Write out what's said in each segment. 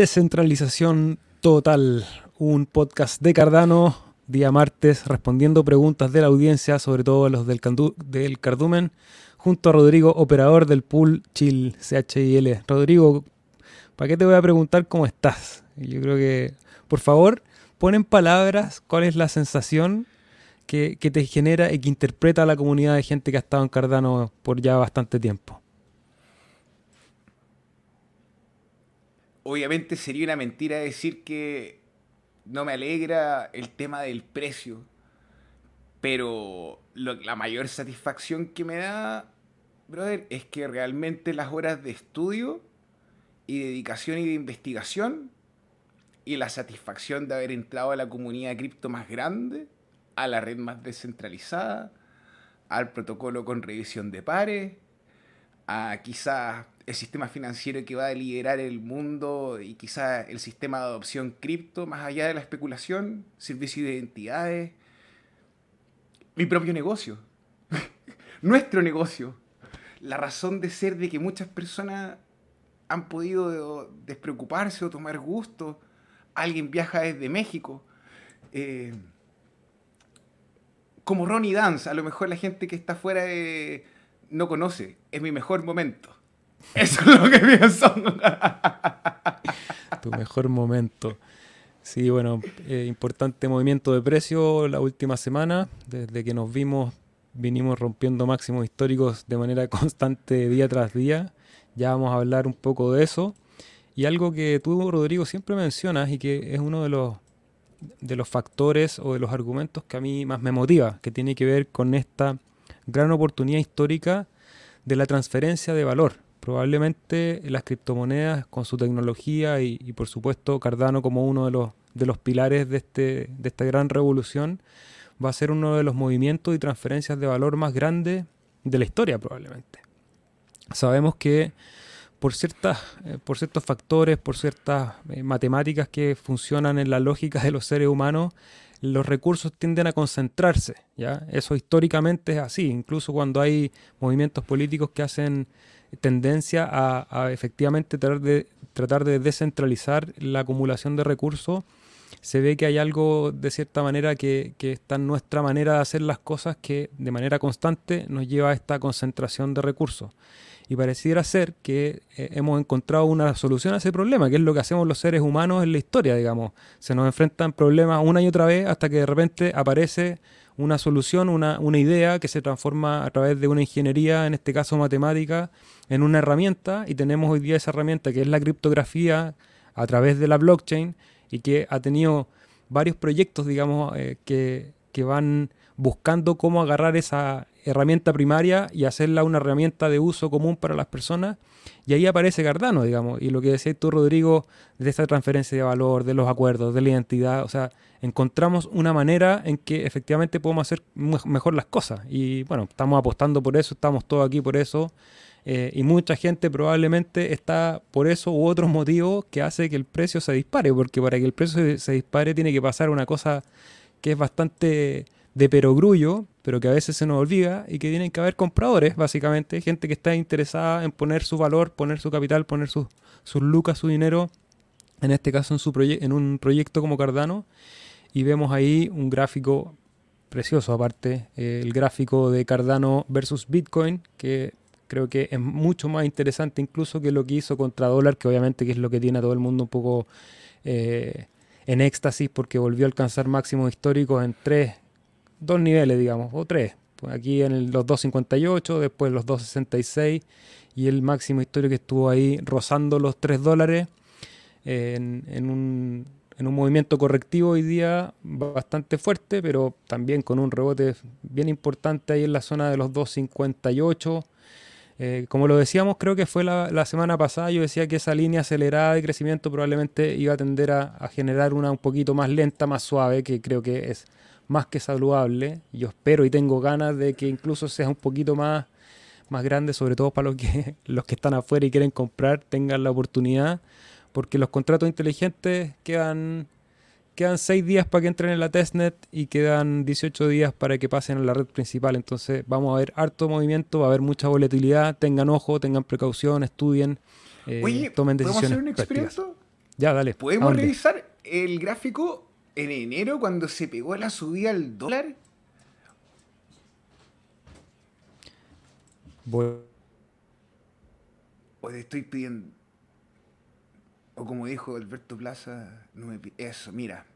Descentralización Total, un podcast de Cardano, día martes, respondiendo preguntas de la audiencia, sobre todo los del, del Cardumen, junto a Rodrigo, operador del pool Chill, CHIL. Rodrigo, ¿para qué te voy a preguntar cómo estás? Yo creo que, por favor, pon en palabras cuál es la sensación que, que te genera y que interpreta la comunidad de gente que ha estado en Cardano por ya bastante tiempo. Obviamente sería una mentira decir que no me alegra el tema del precio, pero la mayor satisfacción que me da, brother, es que realmente las horas de estudio y dedicación y de investigación y la satisfacción de haber entrado a la comunidad cripto más grande, a la red más descentralizada, al protocolo con revisión de pares, a quizás el sistema financiero que va a liderar el mundo y quizá el sistema de adopción cripto, más allá de la especulación, servicio de identidades, mi propio negocio, nuestro negocio, la razón de ser de que muchas personas han podido despreocuparse o tomar gusto, alguien viaja desde México. Eh, como Ronnie Dance, a lo mejor la gente que está fuera no conoce, es mi mejor momento eso es lo que pienso. tu mejor momento. Sí, bueno, eh, importante movimiento de precio la última semana. Desde que nos vimos, vinimos rompiendo máximos históricos de manera constante día tras día. Ya vamos a hablar un poco de eso. Y algo que tú, Rodrigo, siempre mencionas y que es uno de los, de los factores o de los argumentos que a mí más me motiva, que tiene que ver con esta gran oportunidad histórica de la transferencia de valor probablemente las criptomonedas con su tecnología y, por supuesto Cardano como uno de los, de los pilares de, este, de esta gran revolución va a ser uno de los movimientos y transferencias de valor más grandes de la historia probablemente. Sabemos que por, ciertas, eh, por ciertos factores, por ciertas eh, matemáticas que funcionan en la lógica de los seres humanos, los recursos tienden a concentrarse. ¿ya? Eso históricamente es así, incluso cuando hay movimientos políticos que hacen tendencia a, efectivamente tratar de, tratar de descentralizar la acumulación de recursos, se ve que hay algo de cierta manera que, está en nuestra manera de hacer las cosas que de manera constante nos lleva a esta concentración de recursos. Y pareciera ser que eh, hemos encontrado una solución a ese problema, que es lo que hacemos los seres humanos en la historia, digamos. Se nos enfrentan problemas una y otra vez hasta que de repente aparece una solución, una, idea que se transforma a través de una ingeniería, en este caso matemática, en una herramienta y tenemos hoy día esa herramienta que es la criptografía a través de la blockchain y que ha tenido varios proyectos, digamos, eh, que, que van buscando cómo agarrar esa herramienta primaria y hacerla una herramienta de uso común para las personas. Y ahí aparece Cardano, digamos. Y lo que decías tú, Rodrigo, de esta transferencia de valor, de los acuerdos, de la identidad. O sea, encontramos una manera en que efectivamente podemos hacer mejor las cosas. Y bueno, estamos apostando por eso, estamos todos aquí por eso. Eh, y mucha gente probablemente está por eso u otros motivos que hace que el precio se dispare, porque para que el precio se, dispare tiene que pasar una cosa que es bastante de perogrullo, pero que a veces se nos olvida y que tienen que haber compradores, básicamente, gente que está interesada en poner su valor, poner su capital, poner sus, sus lucas, su dinero, en este caso en, su en un proyecto como Cardano, y vemos ahí un gráfico precioso aparte, eh, el gráfico de Cardano versus Bitcoin, que creo que es mucho más interesante incluso que lo que hizo contra dólar, que obviamente que es lo que tiene a todo el mundo un poco eh, en éxtasis porque volvió a alcanzar máximos históricos en tres, dos niveles, digamos, o tres. Pues aquí en los 2.58, después los 2.66 y el máximo histórico que estuvo ahí rozando los 3 dólares en, un, en un movimiento correctivo hoy día bastante fuerte, pero también con un rebote bien importante ahí en la zona de los 2.58 eh, como lo decíamos, creo que fue la, semana pasada, yo decía que esa línea acelerada de crecimiento probablemente iba a tender a, generar una un poquito más lenta, más suave, que creo que es más que saludable. Yo espero y tengo ganas de que incluso sea un poquito más, más grande, sobre todo para los que, los que están afuera y quieren comprar, tengan la oportunidad, porque los contratos inteligentes quedan quedan 6 días para que entren en la testnet y quedan 18 días para que pasen a la red principal. Entonces vamos a ver harto movimiento, va a haber mucha volatilidad. Tengan ojo, tengan precaución, estudien, eh, tomen decisiones. ¿Podemos hacer un experimento? Ya, dale. ¿Podemos revisar el gráfico en enero cuando se pegó la subida al dólar? Voy. O te estoy pidiendo. O como dijo Alberto Plaza, no me eso, mira.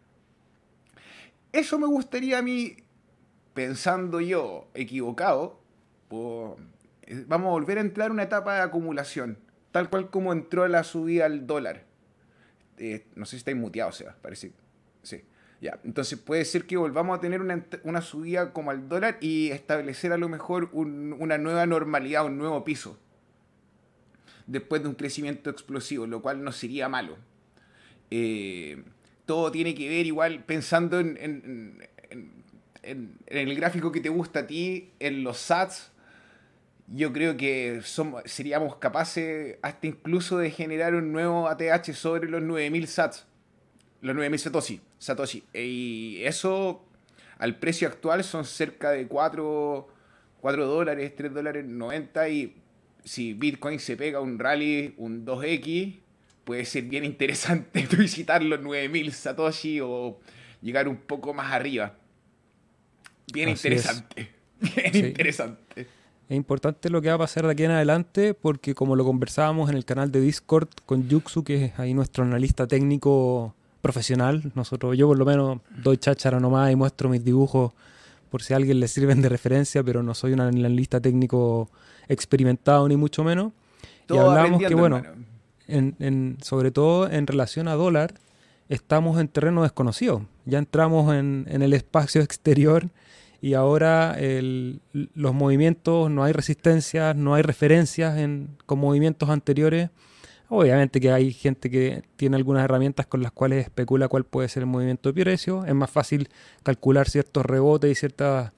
Eso me gustaría a mí, pensando yo equivocado, eh, vamos a volver a entrar en una etapa de acumulación, tal cual como entró la subida al dólar. Eh, no sé si estáis muteados, sea, parece. Ya, entonces puede ser que volvamos a tener una, subida como al dólar y establecer a lo mejor una nueva normalidad, un nuevo piso. Después de un crecimiento explosivo, lo cual no sería malo. Eh, todo tiene que ver igual pensando en, en, el gráfico que te gusta a ti, en los SATs. Yo creo que somos, seríamos capaces hasta incluso de generar un nuevo ATH sobre los 9000 SATs. Los 9000 Satoshi. Satoshi. Y eso al precio actual son cerca de 4, 4 dólares, 3 dólares 90 y si Bitcoin se pega un rally, un 2X, puede ser bien interesante visitar los 9000 Satoshi o llegar un poco más arriba. Bien interesante. Bien interesante. Es importante lo que va a pasar de aquí en adelante porque como lo conversábamos en el canal de Discord con Yuxu, que es ahí nuestro analista técnico profesional, nosotros, yo por lo menos doy cháchara nomás y muestro mis dibujos por si a alguien le sirven de referencia, pero no soy un analista técnico experimentado ni mucho menos. y hablamos que bueno, en, sobre todo en relación a dólar, estamos en terreno desconocido. Ya entramos en, el espacio exterior y ahora los movimientos, no hay resistencias, no hay referencias con movimientos anteriores. Obviamente que hay gente que tiene algunas herramientas con las cuales especula cuál puede ser el movimiento de precio. Es más fácil calcular ciertos rebotes y ciertas,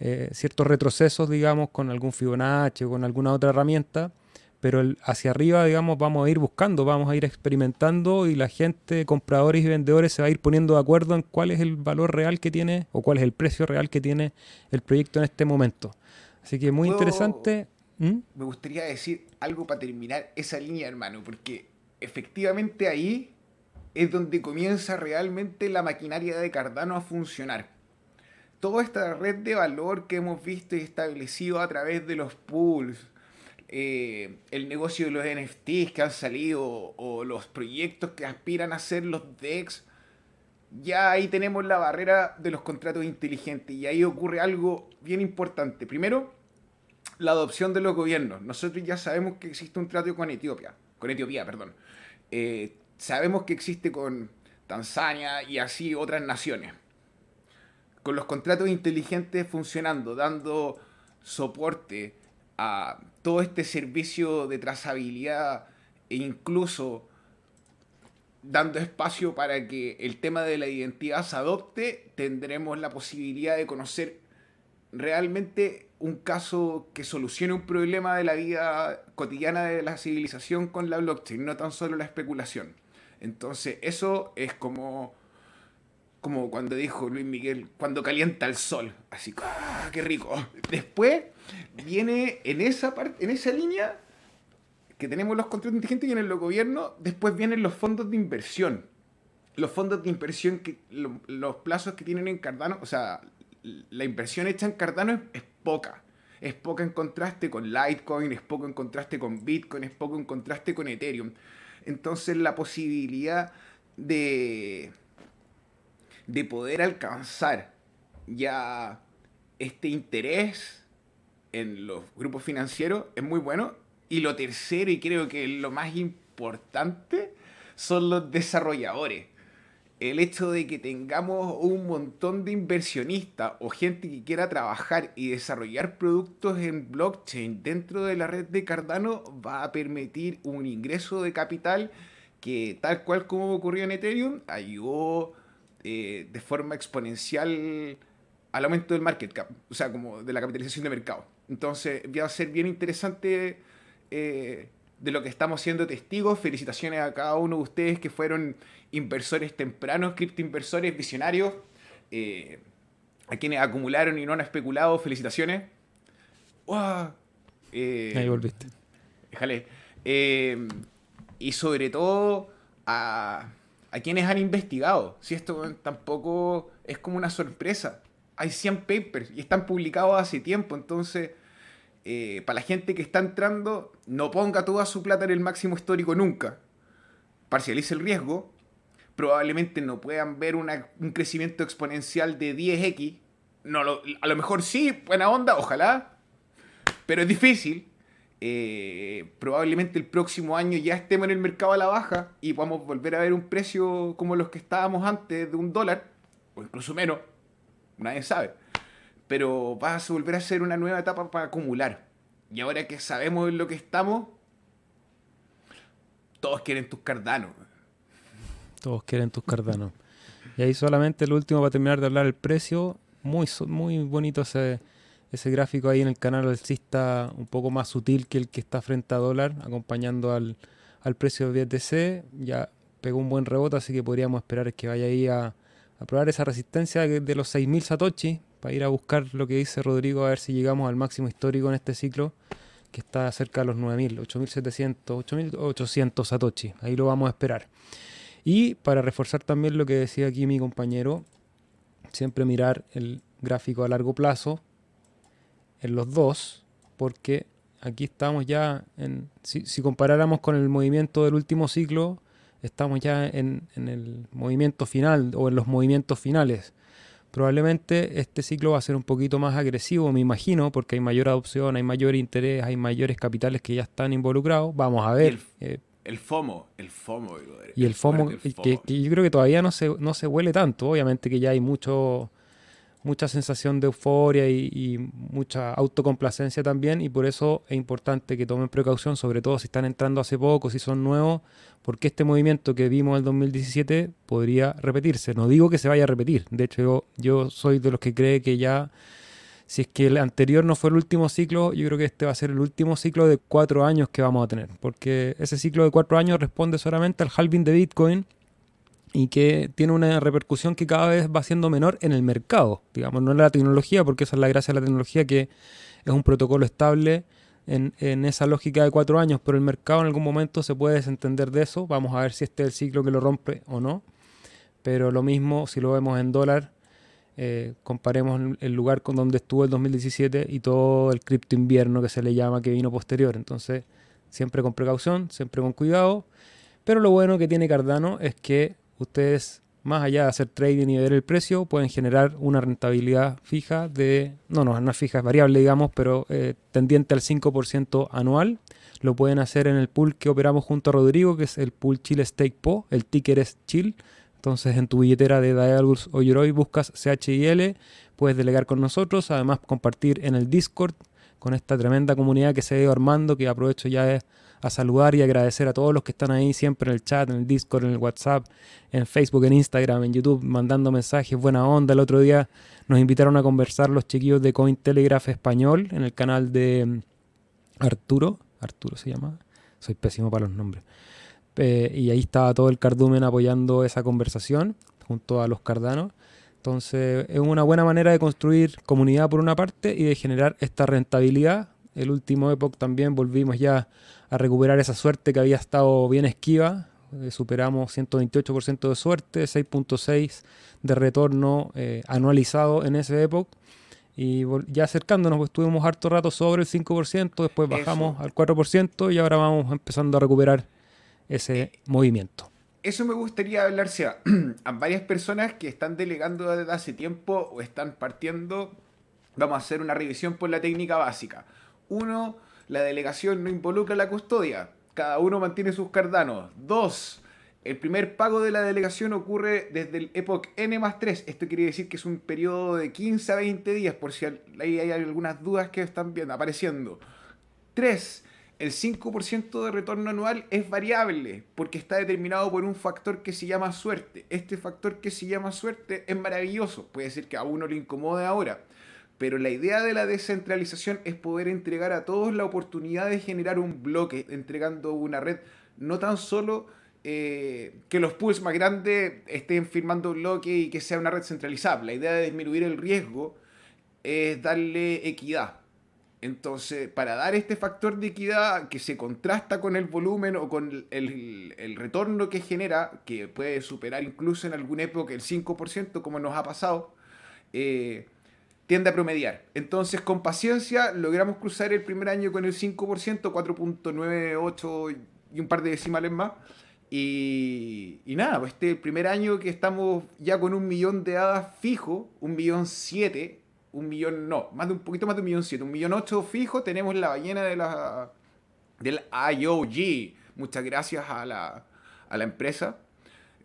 eh, ciertos retrocesos, digamos, con algún Fibonacci o con alguna otra herramienta pero hacia arriba, digamos, vamos a ir buscando, vamos a ir experimentando y la gente, compradores y vendedores, se va a ir poniendo de acuerdo en cuál es el valor real que tiene o cuál es el precio real que tiene el proyecto en este momento. Así que muy interesante. ¿Mm? Me gustaría decir algo para terminar esa línea, hermano, porque efectivamente ahí es donde comienza realmente la maquinaria de Cardano a funcionar. Toda esta red de valor que hemos visto y establecido a través de los pools, eh, el negocio de los NFTs que han salido o los proyectos que aspiran a ser los DEX, ya ahí tenemos la barrera de los contratos inteligentes y ahí ocurre algo bien importante. Primero, la adopción de los gobiernos. Nosotros ya sabemos que existe un trato con Etiopía, con Etiopía, perdón. Eh, sabemos que existe con Tanzania y así otras naciones. Con los contratos inteligentes funcionando, dando soporte, a todo este servicio de trazabilidad e incluso dando espacio para que el tema de la identidad se adopte, tendremos la posibilidad de conocer realmente un caso que solucione un problema de la vida cotidiana de la civilización con la blockchain, no tan solo la especulación. Entonces, eso es como como cuando dijo Luis Miguel, cuando calienta el sol, así, ¡ah, qué rico! Después viene en esa parte, en esa línea que tenemos los contratos inteligentes y en el gobierno, después vienen los fondos de inversión. Los fondos de inversión, que los plazos que tienen en Cardano, o sea, la inversión hecha en Cardano es, poca. Es poca en contraste con Litecoin, es poco en contraste con Bitcoin, es poco en contraste con Ethereum. Entonces la posibilidad de de poder alcanzar ya este interés en los grupos financieros es muy bueno. Y lo tercero, y creo que lo más importante, son los desarrolladores. El hecho de que tengamos un montón de inversionistas o gente que quiera trabajar y desarrollar productos en blockchain dentro de la red de Cardano va a permitir un ingreso de capital que tal cual como ocurrió en Ethereum ayudó eh, de forma exponencial al aumento del market cap, o sea, como de la capitalización de mercado. Entonces, va a ser bien interesante eh, de lo que estamos siendo testigos. Felicitaciones a cada uno de ustedes que fueron inversores tempranos, criptoinversores visionarios, eh, a quienes acumularon y no han especulado. Felicitaciones. Ahí volviste. Déjale. y sobre todo a, a quienes han investigado. Si esto tampoco es como una sorpresa. Hay 100 papers y están publicados hace tiempo, entonces... Eh, para la gente que está entrando, no ponga toda su plata en el máximo histórico nunca. Parcialice el riesgo. Probablemente no puedan ver un crecimiento exponencial de 10x. No, a lo mejor sí, buena onda, ojalá. Pero es difícil. Eh, probablemente el próximo año ya estemos en el mercado a la baja y podamos volver a ver un precio como los que estábamos antes de un dólar, o incluso menos. Nadie sabe pero vas a volver a ser una nueva etapa para acumular. Y ahora que sabemos en lo que estamos, todos quieren tus cardanos. Todos quieren tus cardanos. Y ahí solamente el último para terminar de hablar el precio. Muy, muy bonito ese, ese gráfico ahí en el canal alcista, un poco más sutil que el que está frente a dólar, acompañando al, al precio de BTC. Ya pegó un buen rebote, así que podríamos esperar que vaya ahí a, a probar esa resistencia de los 6.000 Satoshi, para ir a buscar lo que dice Rodrigo, a ver si llegamos al máximo histórico en este ciclo, que está cerca de los 9.000, 8.700, 8.800 Satoshi. Ahí lo vamos a esperar. Y para reforzar también lo que decía aquí mi compañero, siempre mirar el gráfico a largo plazo en los dos, porque aquí estamos ya en, si, comparáramos con el movimiento del último ciclo, estamos ya en, en, el movimiento final o en los movimientos finales. Probablemente este ciclo va a ser un poquito más agresivo, me imagino, porque hay mayor adopción, hay mayor interés, hay mayores capitales que ya están involucrados. Vamos a ver. El, eh, FOMO, el FOMO. Y el, FOMO, Que, yo creo que todavía no se, no se huele tanto. Obviamente que ya hay mucho mucha sensación de euforia y, mucha autocomplacencia también y por eso es importante que tomen precaución, sobre todo si están entrando hace poco, si son nuevos, porque este movimiento que vimos en el 2017 podría repetirse. No digo que se vaya a repetir, de hecho yo, yo soy de los que cree que ya, si es que el anterior no fue el último ciclo, yo creo que este va a ser el último ciclo de cuatro años que vamos a tener, porque ese ciclo de cuatro años responde solamente al halving de Bitcoin y que tiene una repercusión que cada vez va siendo menor en el mercado, digamos, no en la tecnología, porque esa es la gracia de la tecnología, que es un protocolo estable en, esa lógica de cuatro años, pero el mercado en algún momento se puede desentender de eso, vamos a ver si este es el ciclo que lo rompe o no, pero lo mismo si lo vemos en dólar, eh, comparemos el lugar con donde estuvo el 2017 y todo el cripto invierno que se le llama que vino posterior, entonces siempre con precaución, siempre con cuidado, pero lo bueno que tiene Cardano es que ustedes, más allá de hacer trading y ver el precio, pueden generar una rentabilidad fija de, no, no, no es fija, es variable, digamos, pero eh, tendiente al 5% anual. Lo pueden hacer en el pool que operamos junto a Rodrigo, que es el pool Chile Stake Po, el ticker es Chill. Entonces en tu billetera de Dialgus o Yoroi buscas CHIL, puedes delegar con nosotros, además compartir en el Discord con esta tremenda comunidad que se ha armando, que aprovecho ya a saludar y agradecer a todos los que están ahí siempre en el chat, en el Discord, en el WhatsApp, en Facebook, en Instagram, en YouTube, mandando mensajes, buena onda. El otro día nos invitaron a conversar los chiquillos de Cointelegraph Español en el canal de mm, Arturo. Arturo se llama. Soy pésimo para los nombres. y ahí estaba todo el cardumen apoyando esa conversación junto a los cardanos. Entonces es una buena manera de construir comunidad por una parte y de generar esta rentabilidad. El último Epoch también volvimos ya a recuperar esa suerte que había estado bien esquiva. Eh, superamos 128% de suerte, 6.6 de retorno eh, anualizado en esa época. Y ya acercándonos, pues estuvimos harto rato sobre el 5%, después bajamos al 4% y ahora vamos empezando a recuperar ese eh, movimiento. Eso me gustaría hablar, sea, a varias personas que están delegando desde hace tiempo o están partiendo. Vamos a hacer una revisión por la técnica básica. Uno, la delegación no involucra la custodia. Cada uno mantiene sus cardanos. Dos, el primer pago de la delegación ocurre desde el Epoch N más 3. Esto quiere decir que es un periodo de 15 a 20 días, por si ahí hay algunas dudas que están viendo, apareciendo. Tres, el 5% de retorno anual es variable porque está determinado por un factor que se llama suerte. Este factor que se llama suerte es maravilloso. Puede ser que a uno le incomode ahora. Pero la idea de la descentralización es poder entregar a todos la oportunidad de generar un bloque, entregando una red, no tan solo eh, que los pools más grandes estén firmando un bloque y que sea una red centralizable. La idea de disminuir el riesgo es darle equidad. Entonces, para dar este factor de equidad que se contrasta con el volumen o con el, retorno que genera, que puede superar incluso en alguna época el 5%, como nos ha pasado, eh, tiende a promediar. Entonces, con paciencia, logramos cruzar el primer año con el 5%, 4.98 y un par de decimales más. Y, nada, pues este primer año que estamos ya con un millón de hadas fijo, un millón siete, un millón, no, más de un poquito más de un millón siete, un millón ocho fijo, tenemos la ballena de la, del IOG. Muchas gracias a la, a la empresa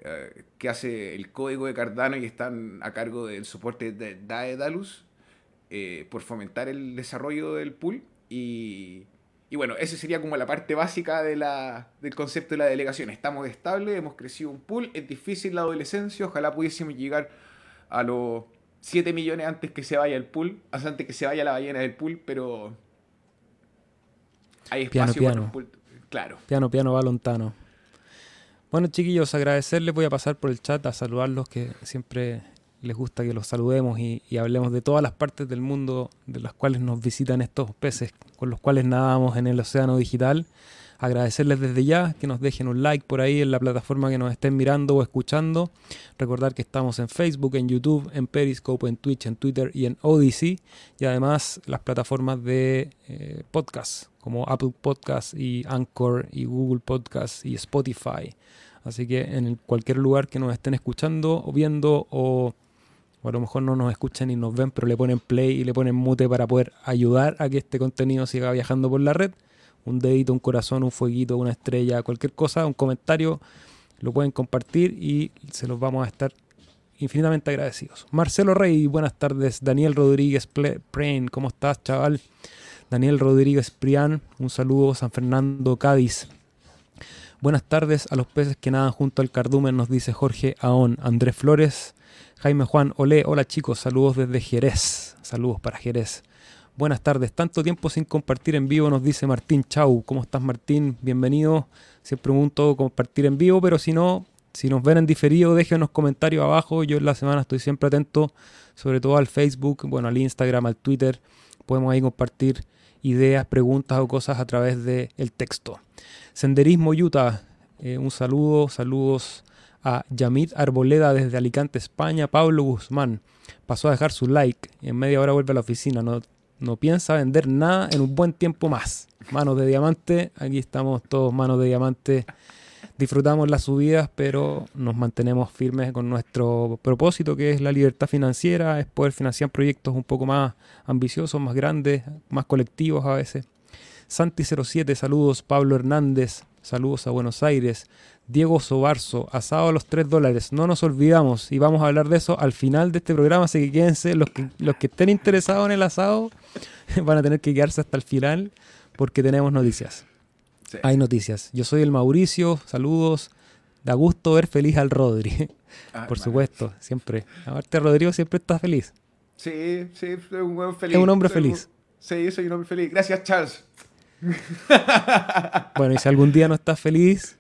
eh, que hace el código de Cardano y están a cargo del soporte de Daedalus eh, por fomentar el desarrollo del pool. Y, y bueno, esa sería como la parte básica de la, del concepto de la delegación. Estamos estables, hemos crecido un pool, es difícil la adolescencia, ojalá pudiésemos llegar a los 7 millones antes que se vaya el pool, antes que se vaya la ballena del pool, pero hay espacio piano, piano. Pool. Claro. Piano, piano, balontano. Bueno, chiquillos, agradecerles. Voy a pasar por el chat a saludarlos, que siempre les gusta que los saludemos y, hablemos de todas las partes del mundo de las cuales nos visitan estos peces con los cuales nadamos en el océano digital. Agradecerles desde ya que nos dejen un like por ahí en la plataforma que nos estén mirando o escuchando. Recordar que estamos en Facebook, en YouTube, en Periscope, en Twitch, en Twitter y en Odyssey. Y además las plataformas de eh, podcast como Apple Podcast y Anchor y Google Podcast y Spotify. Así que en cualquier lugar que nos estén escuchando o viendo o a lo mejor no nos escuchan y nos ven, pero le ponen play y le ponen mute para poder ayudar a que este contenido siga viajando por la red. Un dedito, un corazón, un fueguito, una estrella, cualquier cosa, un comentario, lo pueden compartir y se los vamos a estar infinitamente agradecidos. Marcelo Rey, buenas tardes. Daniel Rodríguez Prain, ¿cómo estás, chaval? Daniel Rodríguez Prián, un saludo. San Fernando Cádiz. Buenas tardes a los peces que nadan junto al cardumen, nos dice Jorge Aón. Andrés Flores, Jaime Juan Olé, hola chicos, saludos desde Jerez. Saludos para Jerez. Buenas tardes, tanto tiempo sin compartir en vivo, nos dice Martín Chau. ¿Cómo estás Martín? Bienvenido. Siempre un gusto compartir en vivo, pero si no, si nos ven en diferido, déjenos comentarios abajo. Yo en la semana estoy siempre atento, sobre todo al Facebook, bueno, al Instagram, al Twitter. Podemos ahí compartir ideas, preguntas o cosas a través del texto. Senderismo Utah, eh, un saludo, saludos a Yamid Arboleda desde Alicante, España. Pablo Guzmán pasó a dejar su like y en media hora vuelve a la oficina. No, no piensa vender nada en un buen tiempo más. Manos de diamante, aquí estamos todos manos de diamante. Disfrutamos las subidas, pero nos mantenemos firmes con nuestro propósito, que es la libertad financiera, es poder financiar proyectos un poco más ambiciosos, más grandes, más colectivos a veces. Santi07, saludos. Pablo Hernández, saludos a Buenos Aires. Diego Sobarzo, asado a los 3 dólares. No nos olvidamos y vamos a hablar de eso al final de este programa, así que quédense, los que, los que estén interesados en el asado van a tener que quedarse hasta el final porque tenemos noticias. Hay noticias. Yo soy el Mauricio, saludos. Da gusto ver feliz al Rodri. Ah, Por supuesto, siempre. Aparte, Rodrigo siempre está feliz. Sí, sí, soy un buen feliz. Es un hombre feliz. Sí, soy un hombre feliz. Gracias, Charles. bueno, y si algún día no estás feliz,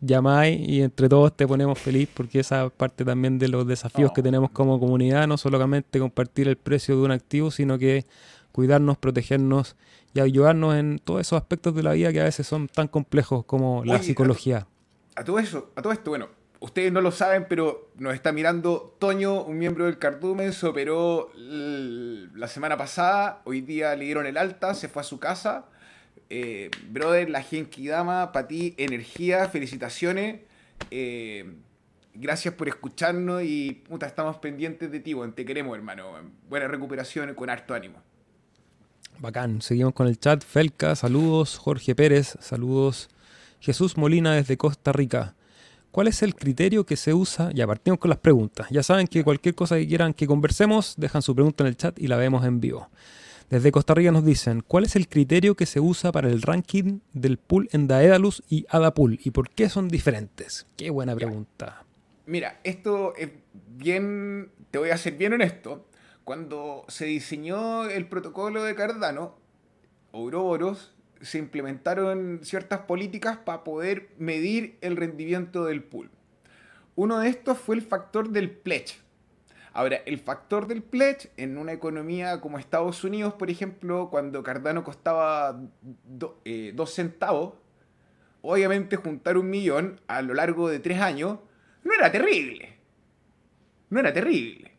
llamáis y entre todos te ponemos feliz porque esa parte también de los desafíos que oh. tenemos como comunidad, no solamente compartir el precio de un activo, sino que cuidarnos, protegernos y ayudarnos en todos esos aspectos de la vida que a veces son tan complejos como la psicología. A, todo eso, a todo esto, bueno, ustedes no lo saben, pero nos está mirando Toño, un miembro del Cardumen, se operó la semana pasada, hoy día le dieron el alta, se fue a su casa eh, brother, la Genki Dama, para ti, energía, felicitaciones. Eh, gracias por escucharnos y puta, estamos pendientes de ti, te queremos, hermano. Buena recuperación con harto ánimo. Bacán, seguimos con el chat. Felca, saludos. Jorge Pérez, saludos. Jesús Molina desde Costa Rica. ¿Cuál es el criterio que se usa? Ya partimos con las preguntas. Ya saben que cualquier cosa que quieran que conversemos, dejan su pregunta en el chat y la vemos en vivo. Desde Costa Rica nos dicen, ¿cuál es el criterio que se usa para el ranking del pool en Daedalus y Adapool? ¿Y por qué son diferentes? Qué buena pregunta. Mira, esto es bien, te voy a ser bien honesto. Cuando se diseñó el protocolo de Cardano, Ouroboros, se implementaron ciertas políticas para poder medir el rendimiento del pool. Uno de estos fue el factor del pledge. Ahora, el factor del pledge en una economía como Estados Unidos, por ejemplo, cuando Cardano costaba eh, dos centavos, obviamente juntar un millón a lo largo de tres años no era terrible. No era terrible.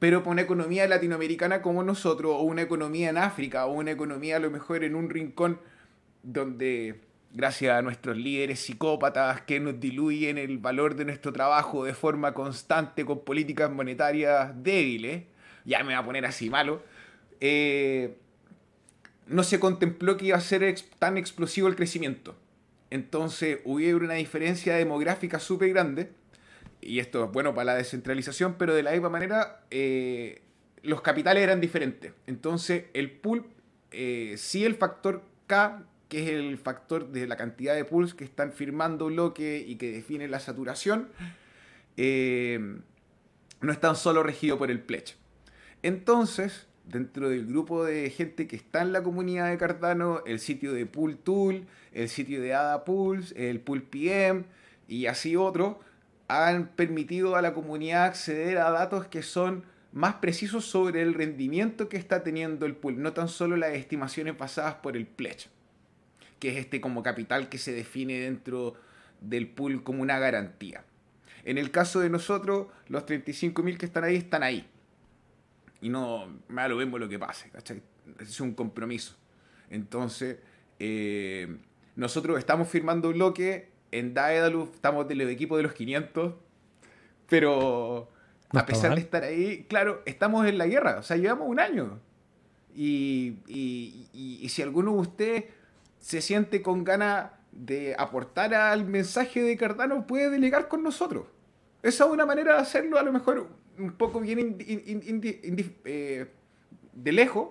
Pero para una economía latinoamericana como nosotros, o una economía en África, o una economía a lo mejor en un rincón donde gracias a nuestros líderes psicópatas que nos diluyen el valor de nuestro trabajo de forma constante con políticas monetarias débiles, ya me va a poner así malo, eh, no se contempló que iba a ser tan explosivo el crecimiento. Entonces hubo una diferencia demográfica súper grande, y esto es bueno para la descentralización, pero de la misma manera eh, los capitales eran diferentes. Entonces el pool, eh, sí el factor K que es el factor de la cantidad de pools que están firmando bloque y que define la saturación, eh, no es tan solo regido por el pledge. Entonces, dentro del grupo de gente que está en la comunidad de Cardano, el sitio de Pool Tool, el sitio de ADA Pools, el Pool PM y así otros, han permitido a la comunidad acceder a datos que son más precisos sobre el rendimiento que está teniendo el pool, no tan solo las estimaciones basadas por el pledge que es este como capital que se define dentro del pool como una garantía. En el caso de nosotros, los 35.000 que están ahí están ahí. Y no, me lo vemos lo que pase, Es un compromiso. Entonces, eh, nosotros estamos firmando bloque, en Daedalus estamos del equipo de los 500, pero a pesar de estar ahí, claro, estamos en la guerra, o sea, llevamos un año. Y, y si alguno de ustedes se siente con ganas de aportar al mensaje de Cardano, puede delegar con nosotros. Esa es una manera de hacerlo, a lo mejor un poco bien eh, de lejos,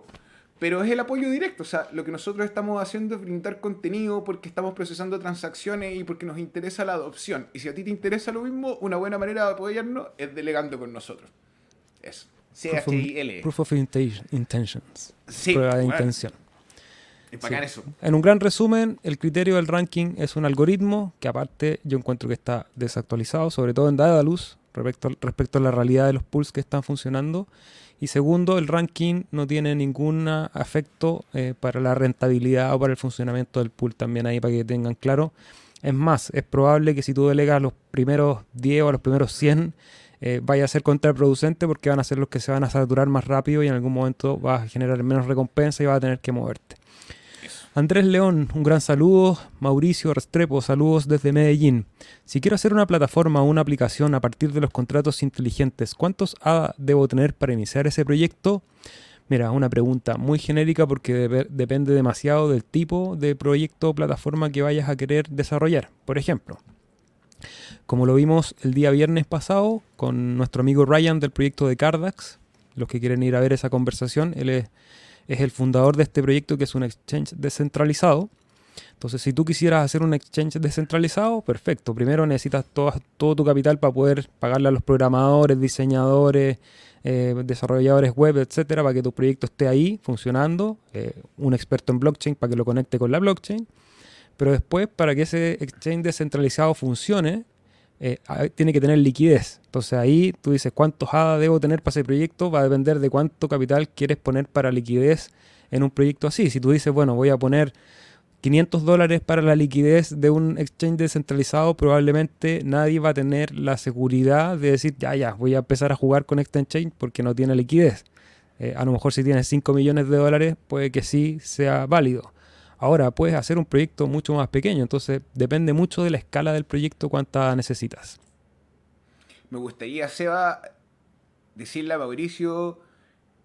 pero es el apoyo directo. O sea, lo que nosotros estamos haciendo es brindar contenido porque estamos procesando transacciones y porque nos interesa la adopción. Y si a ti te interesa lo mismo, una buena manera de apoyarnos es delegando con nosotros. Eso. C-H-I-L. Proof of Intentions. Sí, Prueba de intención. Es En un gran resumen, el criterio del ranking es un algoritmo que aparte yo encuentro que está desactualizado, sobre todo en Daedalus, respecto, respecto a la realidad de los pools que están funcionando. Y segundo, el ranking no tiene ningún afecto eh, para la rentabilidad o para el funcionamiento del pool también ahí para que tengan claro. Es más, es probable que si tú delegas los primeros 10 o los primeros 100, eh, vaya a ser contraproducente porque van a ser los que se van a saturar más rápido y en algún momento vas a generar menos recompensa y vas a tener que moverte. Andrés León, un gran saludo. Mauricio Restrepo, saludos desde Medellín. Si quiero hacer una plataforma o una aplicación a partir de los contratos inteligentes, ¿cuántos ADA debo tener para iniciar ese proyecto? Mira, una pregunta muy genérica porque depende demasiado del tipo de proyecto o plataforma que vayas a querer desarrollar. Por ejemplo, como lo vimos el día viernes pasado con nuestro amigo Ryan del proyecto de Cardax, los que quieren ir a ver esa conversación, él es es el fundador de este proyecto que es un exchange descentralizado. Entonces, si tú quisieras hacer un exchange descentralizado, perfecto. Primero necesitas todo, todo tu capital para poder pagarle a los programadores, diseñadores, eh, desarrolladores web, etcétera, para que tu proyecto esté ahí funcionando. Eh, un experto en blockchain para que lo conecte con la blockchain. Pero después, para que ese exchange descentralizado funcione, eh, tiene que tener liquidez. Entonces ahí tú dices cuántos ADA debo tener para ese proyecto, va a depender de cuánto capital quieres poner para liquidez en un proyecto así. Si tú dices, bueno, voy a poner 500 dólares para la liquidez de un exchange descentralizado, probablemente nadie va a tener la seguridad de decir, ya, ya, voy a empezar a jugar con este exchange porque no tiene liquidez. Eh, a lo mejor si tienes 5 millones de dólares, puede que sí sea válido. Ahora puedes hacer un proyecto mucho más pequeño, entonces depende mucho de la escala del proyecto cuánta necesitas. Me gustaría, Seba, decirle a Mauricio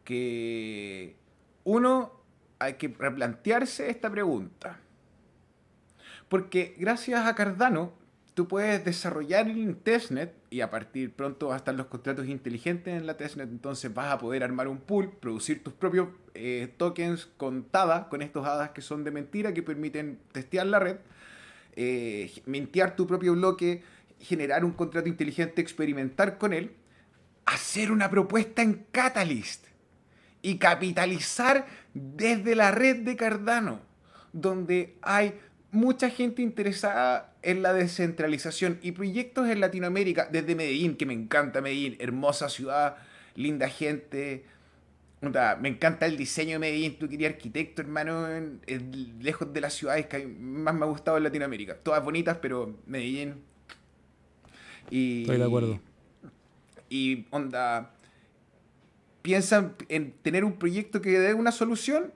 que uno, hay que replantearse esta pregunta. Porque gracias a Cardano tú puedes desarrollar en testnet y a partir pronto va a estar los contratos inteligentes en la testnet, entonces vas a poder armar un pool, producir tus propios eh, tokens con TADA, con estos hadas que son de mentira, que permiten testear la red, eh, tu propio bloque, generar un contrato inteligente, experimentar con él, hacer una propuesta en Catalyst y capitalizar desde la red de Cardano, donde hay mucha gente interesada en la descentralización y proyectos en Latinoamérica, desde Medellín, que me encanta Medellín, hermosa ciudad, linda gente. Me encanta el diseño de Medellín. Tú querías arquitecto, hermano, lejos de las ciudades que más me ha gustado en Latinoamérica. Todas bonitas, pero Medellín. Y, Estoy de acuerdo. Y onda, piensan en tener un proyecto que dé una solución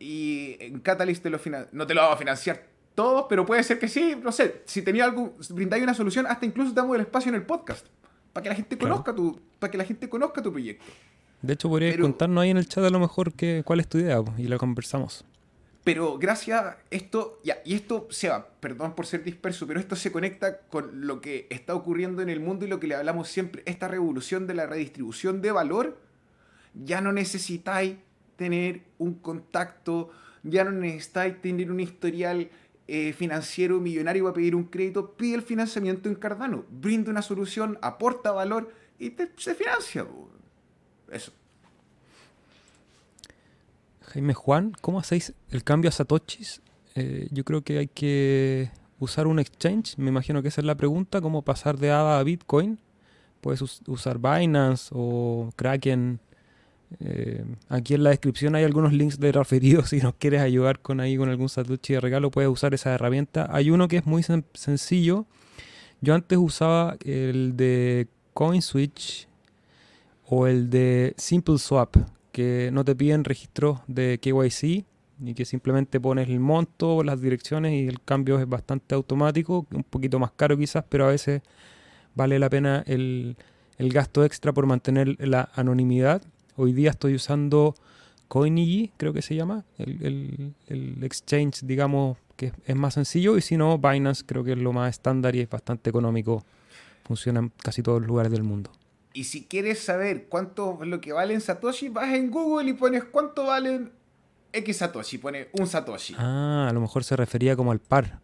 y en Catalyst te lo no te lo va a financiar todo, pero puede ser que sí, no sé, si tenía algo, brindáis una solución, hasta incluso damos el espacio en el podcast, para que la gente conozca tu, para que la gente conozca tu proyecto. De hecho, podrías contarnos ahí en el chat a lo mejor que, cuál es tu idea y la conversamos. Pero gracias a esto, ya, y esto, Seba, perdón por ser disperso, pero esto se conecta con lo que está ocurriendo en el mundo y lo que le hablamos siempre, esta revolución de la redistribución de valor, ya no necesitáis tener un contacto, ya no necesitáis tener un historial eh, financiero millonario para pedir un crédito, pide el financiamiento en Cardano, brinda una solución, aporta valor y se financia. Eso. Jaime Juan, ¿cómo hacéis el cambio a Satoshis? Eh, yo creo que hay que usar un exchange, me imagino que esa es la pregunta, cómo pasar de ADA a Bitcoin. Puedes usar Binance o Kraken. Eh, aquí en la descripción hay algunos links de referidos si nos quieres ayudar con ahí con algún Satoshi de regalo, puedes usar esa herramienta. Hay uno que es muy sencillo. Yo antes usaba el de CoinSwitch o el de SimpleSwap, que no te piden registro de KYC y que simplemente pones el monto, las direcciones y el cambio es bastante automático, un poquito más caro quizás, pero a veces vale la pena el, gasto extra por mantener la anonimidad. Hoy día estoy usando Coinigi, creo que se llama, el, exchange, digamos, que es más sencillo, y si no, Binance creo que es lo más estándar y es bastante económico, funciona en casi todos los lugares del mundo. Y si quieres saber cuánto es lo que valen Satoshi, vas en Google y pones cuánto valen X Satoshi, pone un Satoshi. Ah, a lo mejor se refería como al par.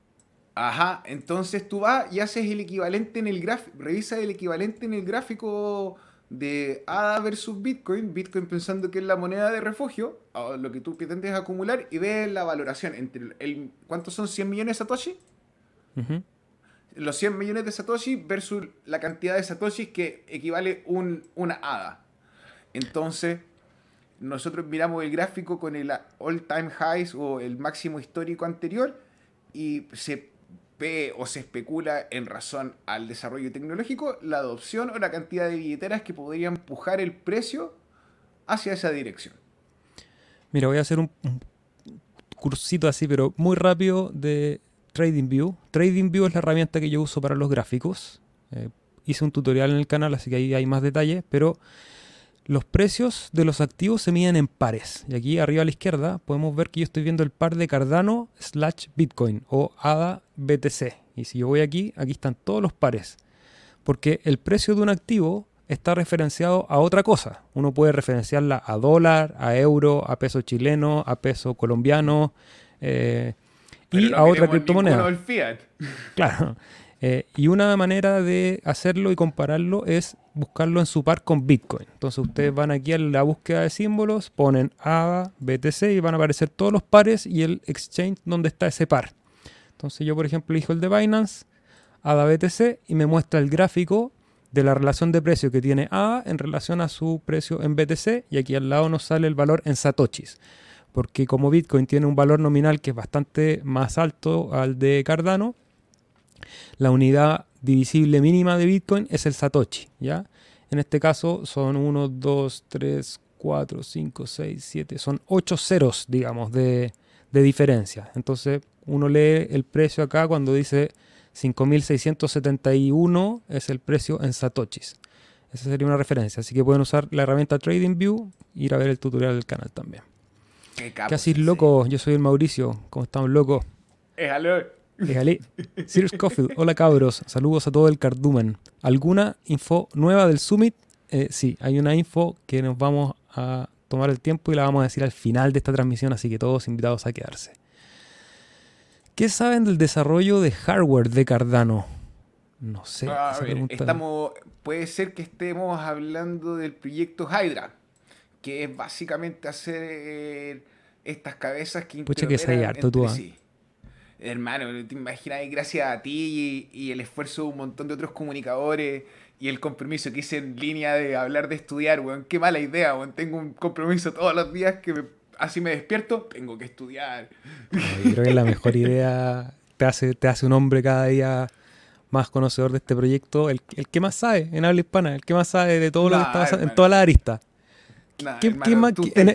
Ajá, entonces tú vas y haces el equivalente en el gráfico, revisa el equivalente en el gráfico de ADA versus Bitcoin, Bitcoin pensando que es la moneda de refugio, lo que tú pretendes acumular, y ves la valoración entre el, ¿cuántos son 100 millones de Satoshi? los 100 millones de Satoshi versus la cantidad de Satoshi que equivale un, una ADA. Entonces, nosotros miramos el gráfico con el all-time highs o el máximo histórico anterior y se ve o se especula en razón al desarrollo tecnológico la adopción o la cantidad de billeteras que podrían empujar el precio hacia esa dirección. Mira, voy a hacer un cursito así, pero muy rápido de TradingView. TradingView es la herramienta que yo uso para los gráficos. Eh, hice un tutorial en el canal, así que ahí hay más detalles, pero los precios de los activos se miden en pares. Y aquí arriba a la izquierda podemos ver que yo estoy viendo el par de Cardano slash Bitcoin o ADA BTC. Y si yo voy aquí, aquí están todos los pares. Porque el precio de un activo está referenciado a otra cosa. Uno puede referenciarla a dólar, a euro, a peso chileno, a peso colombiano. Eh, y a otra criptomoneda. Claro. Eh, y una manera de hacerlo y compararlo es buscarlo en su par con Bitcoin. Entonces ustedes van aquí a la búsqueda de símbolos, ponen ADA, BTC y van a aparecer todos los pares y el exchange donde está ese par. Entonces yo por ejemplo elijo el de Binance, ADA BTC y me muestra el gráfico de la relación de precio que tiene ADA en relación a su precio en BTC y aquí al lado nos sale el valor en satoshis porque como Bitcoin tiene un valor nominal que es bastante más alto al de Cardano, la unidad divisible mínima de Bitcoin es el Satoshi, ¿ya? En este caso son 1, 2, 3, 4, 5, 6, 7, son 8 ceros, digamos, de, de diferencia. Entonces uno lee el precio acá cuando dice 5.671 es el precio en Satoshis. Esa sería una referencia. Así que pueden usar la herramienta TradingView e ir a ver el tutorial del canal también. Casi loco, yo soy el Mauricio. ¿Cómo estamos, loco? Éjale. Éjale. Sirius Cofield, hola cabros, saludos a todo el cardumen. ¿Alguna info nueva del Summit? Eh, sí, hay una info que nos vamos a tomar el tiempo y la vamos a decir al final de esta transmisión, así que todos invitados a quedarse. ¿Qué saben del desarrollo de hardware de Cardano? No sé. A ver, estamos, puede ser que estemos hablando del proyecto Hydra que es básicamente hacer estas cabezas que Pucha que hay harto tú. Sí. Hermano, te imaginas, gracias a ti y, el esfuerzo de un montón de otros comunicadores Y el compromiso que hice en línea de hablar de estudiar, weón, qué mala idea, weón. Tengo un compromiso todos los días que así me despierto, tengo que estudiar. yo creo que la mejor idea te hace, te hace un hombre cada día más conocedor de este proyecto, el, el que más sabe en habla hispana, el que más sabe de todo lo que está pasando en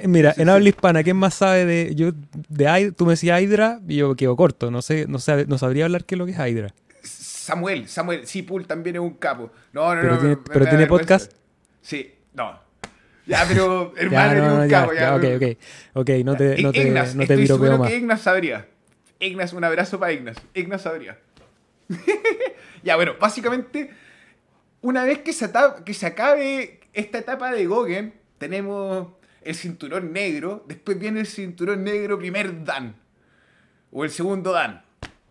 mira, en habla hispana, ¿quién más sabe de. Yo, de tú me decías Hydra y yo quedo corto. No sé, no, sabe, no sabría hablar qué es lo que es Hydra. Samuel, Samuel, sí, también es un capo. No, no, pero no. Tiene, pero tiene podcast. Sí, no. Ya, pero hermano, no, un capo. Ya, ok, ok. Ok, no te, no te, Ignas, no te estoy seguro más. que Ignas sabría. Ignas, un abrazo para Ignas. Ignas sabría. ya, bueno, básicamente, una vez que se, que se acabe esta etapa de Gogen, tenemos el cinturón negro, después viene el cinturón negro primer Dan, o el segundo Dan.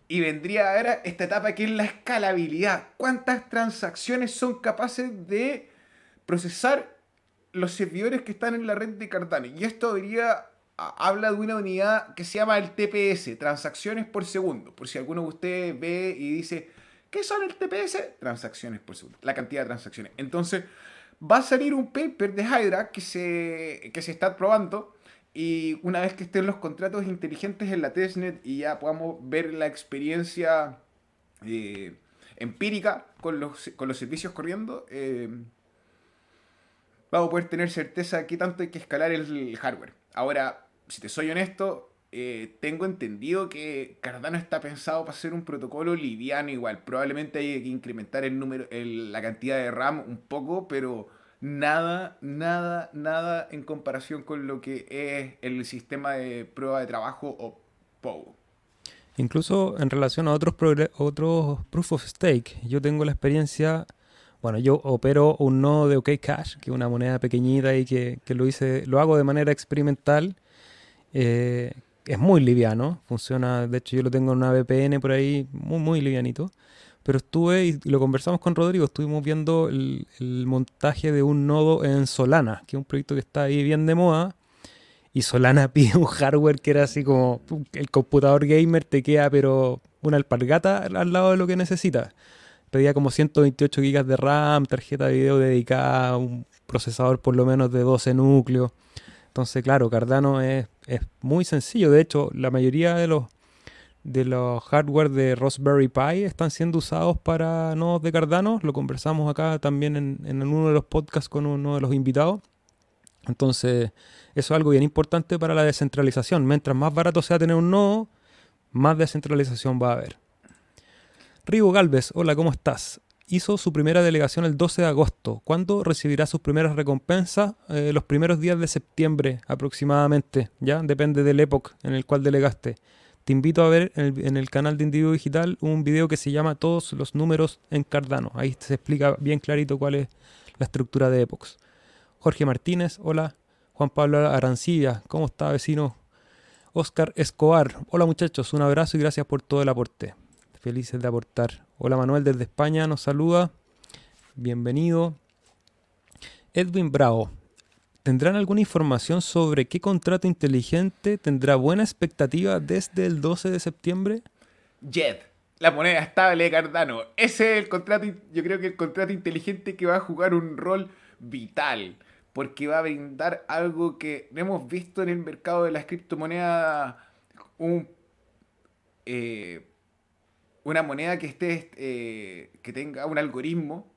Y vendría ahora esta etapa que es la escalabilidad. ¿Cuántas transacciones son capaces de procesar los servidores que están en la red de Cardano? Y esto habla de una unidad que se llama el TPS, transacciones por segundo. Por si alguno de ustedes ve y dice, ¿qué son el TPS? Transacciones por segundo, la cantidad de transacciones. Entonces, va a salir un paper de Hydra que se, que se está probando y una vez que estén los contratos inteligentes en la testnet y ya podamos ver la experiencia eh, empírica con los, con los servicios corriendo, eh, vamos a poder tener certeza de qué tanto hay que escalar el hardware. Ahora, si te soy honesto, eh, tengo entendido que Cardano está pensado para ser un protocolo liviano igual. Probablemente hay que incrementar el número, la cantidad de RAM un poco, pero nada, nada, nada en comparación con lo que es el sistema de prueba de trabajo o POW. Incluso en relación a otros, otros proof of stake, yo tengo la experiencia, bueno, yo opero un nodo de OKCash, que es una moneda pequeñita y que, lo hice, lo hago de manera experimental. Eh, es muy liviano, funciona, de hecho yo lo tengo en una VPN por ahí, muy, muy livianito. Pero estuve y lo conversamos con Rodrigo, estuvimos viendo el, montaje de un nodo en Solana, que es un proyecto que está ahí bien de moda. Y Solana pide un hardware que era así como el computador gamer te queda, pero una alpargata al lado de lo que necesitas. Pedía como 128 GB de RAM, tarjeta de video dedicada, un procesador por lo menos de 12 núcleos. Entonces, claro, Cardano es, es muy sencillo. De hecho, la mayoría de los de los hardware de Raspberry Pi están siendo usados para nodos de Cardano. Lo conversamos acá también en, uno de los podcasts con uno de los invitados. Entonces, eso es algo bien importante para la descentralización. Mientras más barato sea tener un nodo, más descentralización va a haber. Rigo Galvez, hola, ¿cómo estás? Hizo su primera delegación el 12 de agosto. ¿Cuándo recibirá sus primeras recompensas? Eh, los primeros días de septiembre aproximadamente. Ya depende del época en el cual delegaste te invito a ver en el, canal de Individuo Digital un video que se llama Todos los números en Cardano. Ahí se explica bien clarito cuál es la estructura de Epox. Jorge Martínez, hola. Juan Pablo Arancilla, ¿cómo está vecino? Oscar Escobar, hola muchachos, un abrazo y gracias por todo el aporte. Felices de aportar. Hola Manuel desde España, nos saluda. Bienvenido. Edwin Bravo, ¿Tendrán alguna información sobre qué contrato inteligente tendrá buena expectativa desde el 12 de septiembre? JED, la moneda estable de Cardano. Ese es el contrato, yo creo que el contrato inteligente que va a jugar un rol vital, porque va a brindar algo que no hemos visto en el mercado de las criptomonedas, un, eh, una moneda que esté, eh, que tenga un algoritmo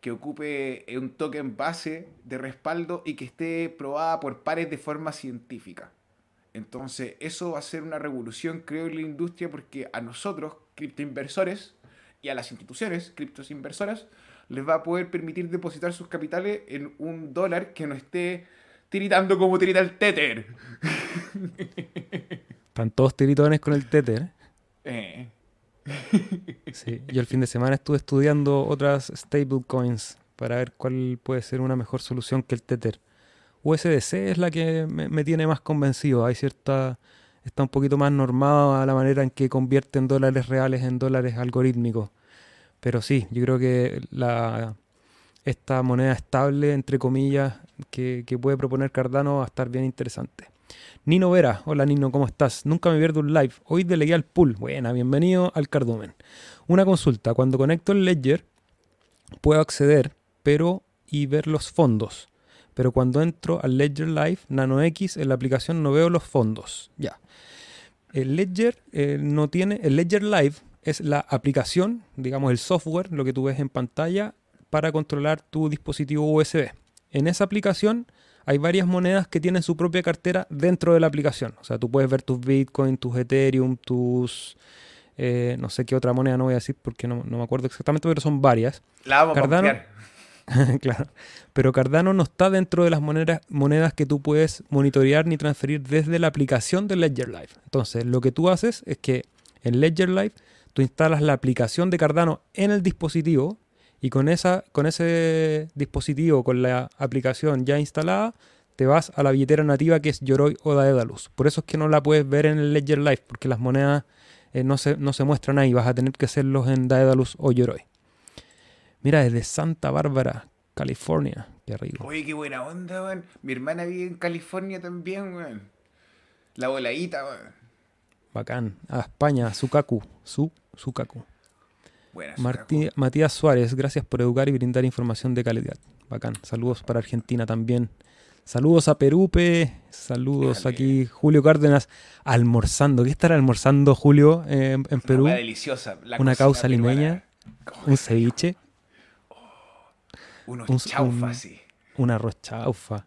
que ocupe un token base de respaldo y que esté probada por pares de forma científica. Entonces, eso va a ser una revolución, creo, en la industria porque a nosotros, criptoinversores, y a las instituciones criptos inversoras, les va a poder permitir depositar sus capitales en un dólar que no esté tiritando como tirita el Tether. Están todos tiritones con el Tether. Eh. Sí, yo el fin de semana estuve estudiando otras stablecoins para ver cuál puede ser una mejor solución que el Tether. USDC es la que me, tiene más convencido. Hay cierta. Está un poquito más normada la manera en que convierten dólares reales en dólares algorítmicos. Pero sí, yo creo que esta moneda estable, entre comillas, que, que puede proponer Cardano va a estar bien interesante. Nino Vera, hola Nino, ¿cómo estás? Nunca me pierdo un live. Hoy delegué al pool. Buena, bienvenido al cardumen. Una consulta, cuando conecto el Ledger, puedo acceder, pero y ver los fondos. Pero cuando entro al Ledger Live Nano X en la aplicación no veo los fondos. Ya. El Ledger eh, no tiene. El Ledger Live es la aplicación, digamos el software, lo que tú ves en pantalla, para controlar tu dispositivo USB. En esa aplicación hay varias monedas que tienen su propia cartera dentro de la aplicación. O sea, tú puedes ver tus Bitcoin, tus Ethereum, tus... Eh, no sé qué otra moneda no voy a decir porque no, me acuerdo exactamente, pero son varias. La vamos Cardano, claro. Pero Cardano no está dentro de las monedas, monedas que tú puedes monitorear ni transferir desde la aplicación de Ledger Live. Entonces, lo que tú haces es que en Ledger Live tú instalas la aplicación de Cardano en el dispositivo y con, esa, con ese dispositivo, con la aplicación ya instalada, te vas a la billetera nativa que es Yoroi o Daedalus. Por eso es que no la puedes ver en el Ledger Live, porque las monedas eh, no, se, no se muestran ahí. Vas a tener que hacerlos en Daedalus o Yoroi. Mira, desde Santa Bárbara, California. Qué rico. Oye, qué buena onda, weón. Mi hermana vive en California también, weón. La voladita, weón. Bacán. A España, Sukaku. Su, Sukaku. Matías Suárez, gracias por educar y brindar información de calidad. Bacán. Saludos para Argentina también. Saludos a Perupe. Saludos aquí, Julio Cárdenas, almorzando. ¿Qué estará almorzando Julio en Perú? Una deliciosa. una causa limeña. Un ceviche. unos un, chaufa, sí. Un arroz chaufa.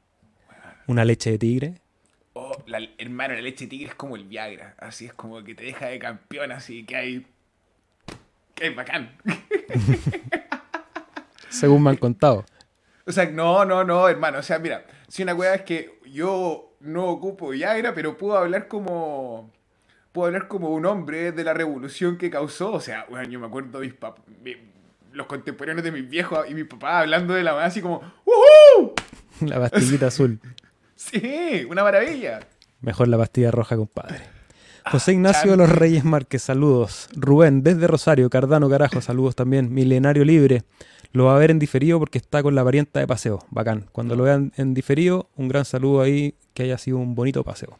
Una leche de tigre. Oh, hermano, la leche de tigre es como el Viagra. Así es como que te deja de campeón, así que hay ¡Qué bacán! Según me han contado. O sea, no, no, no, hermano. O sea, mira, si una weá es que yo no ocupo Viagra, pero puedo hablar como. Puedo hablar como un hombre de la revolución que causó. O sea, bueno, yo me acuerdo de mis los contemporáneos de mis viejos y mi papá hablando de la weá así como. ¡Woohoo! La pastillita azul. Sí, una maravilla. Mejor la pastilla roja, compadre. José Ignacio de los Reyes Márquez, saludos. Rubén, desde Rosario, Cardano, carajo, saludos también. Milenario Libre, lo va a ver en diferido porque está con la variante de paseo. Bacán. Cuando lo vean en diferido, un gran saludo ahí, que haya sido un bonito paseo.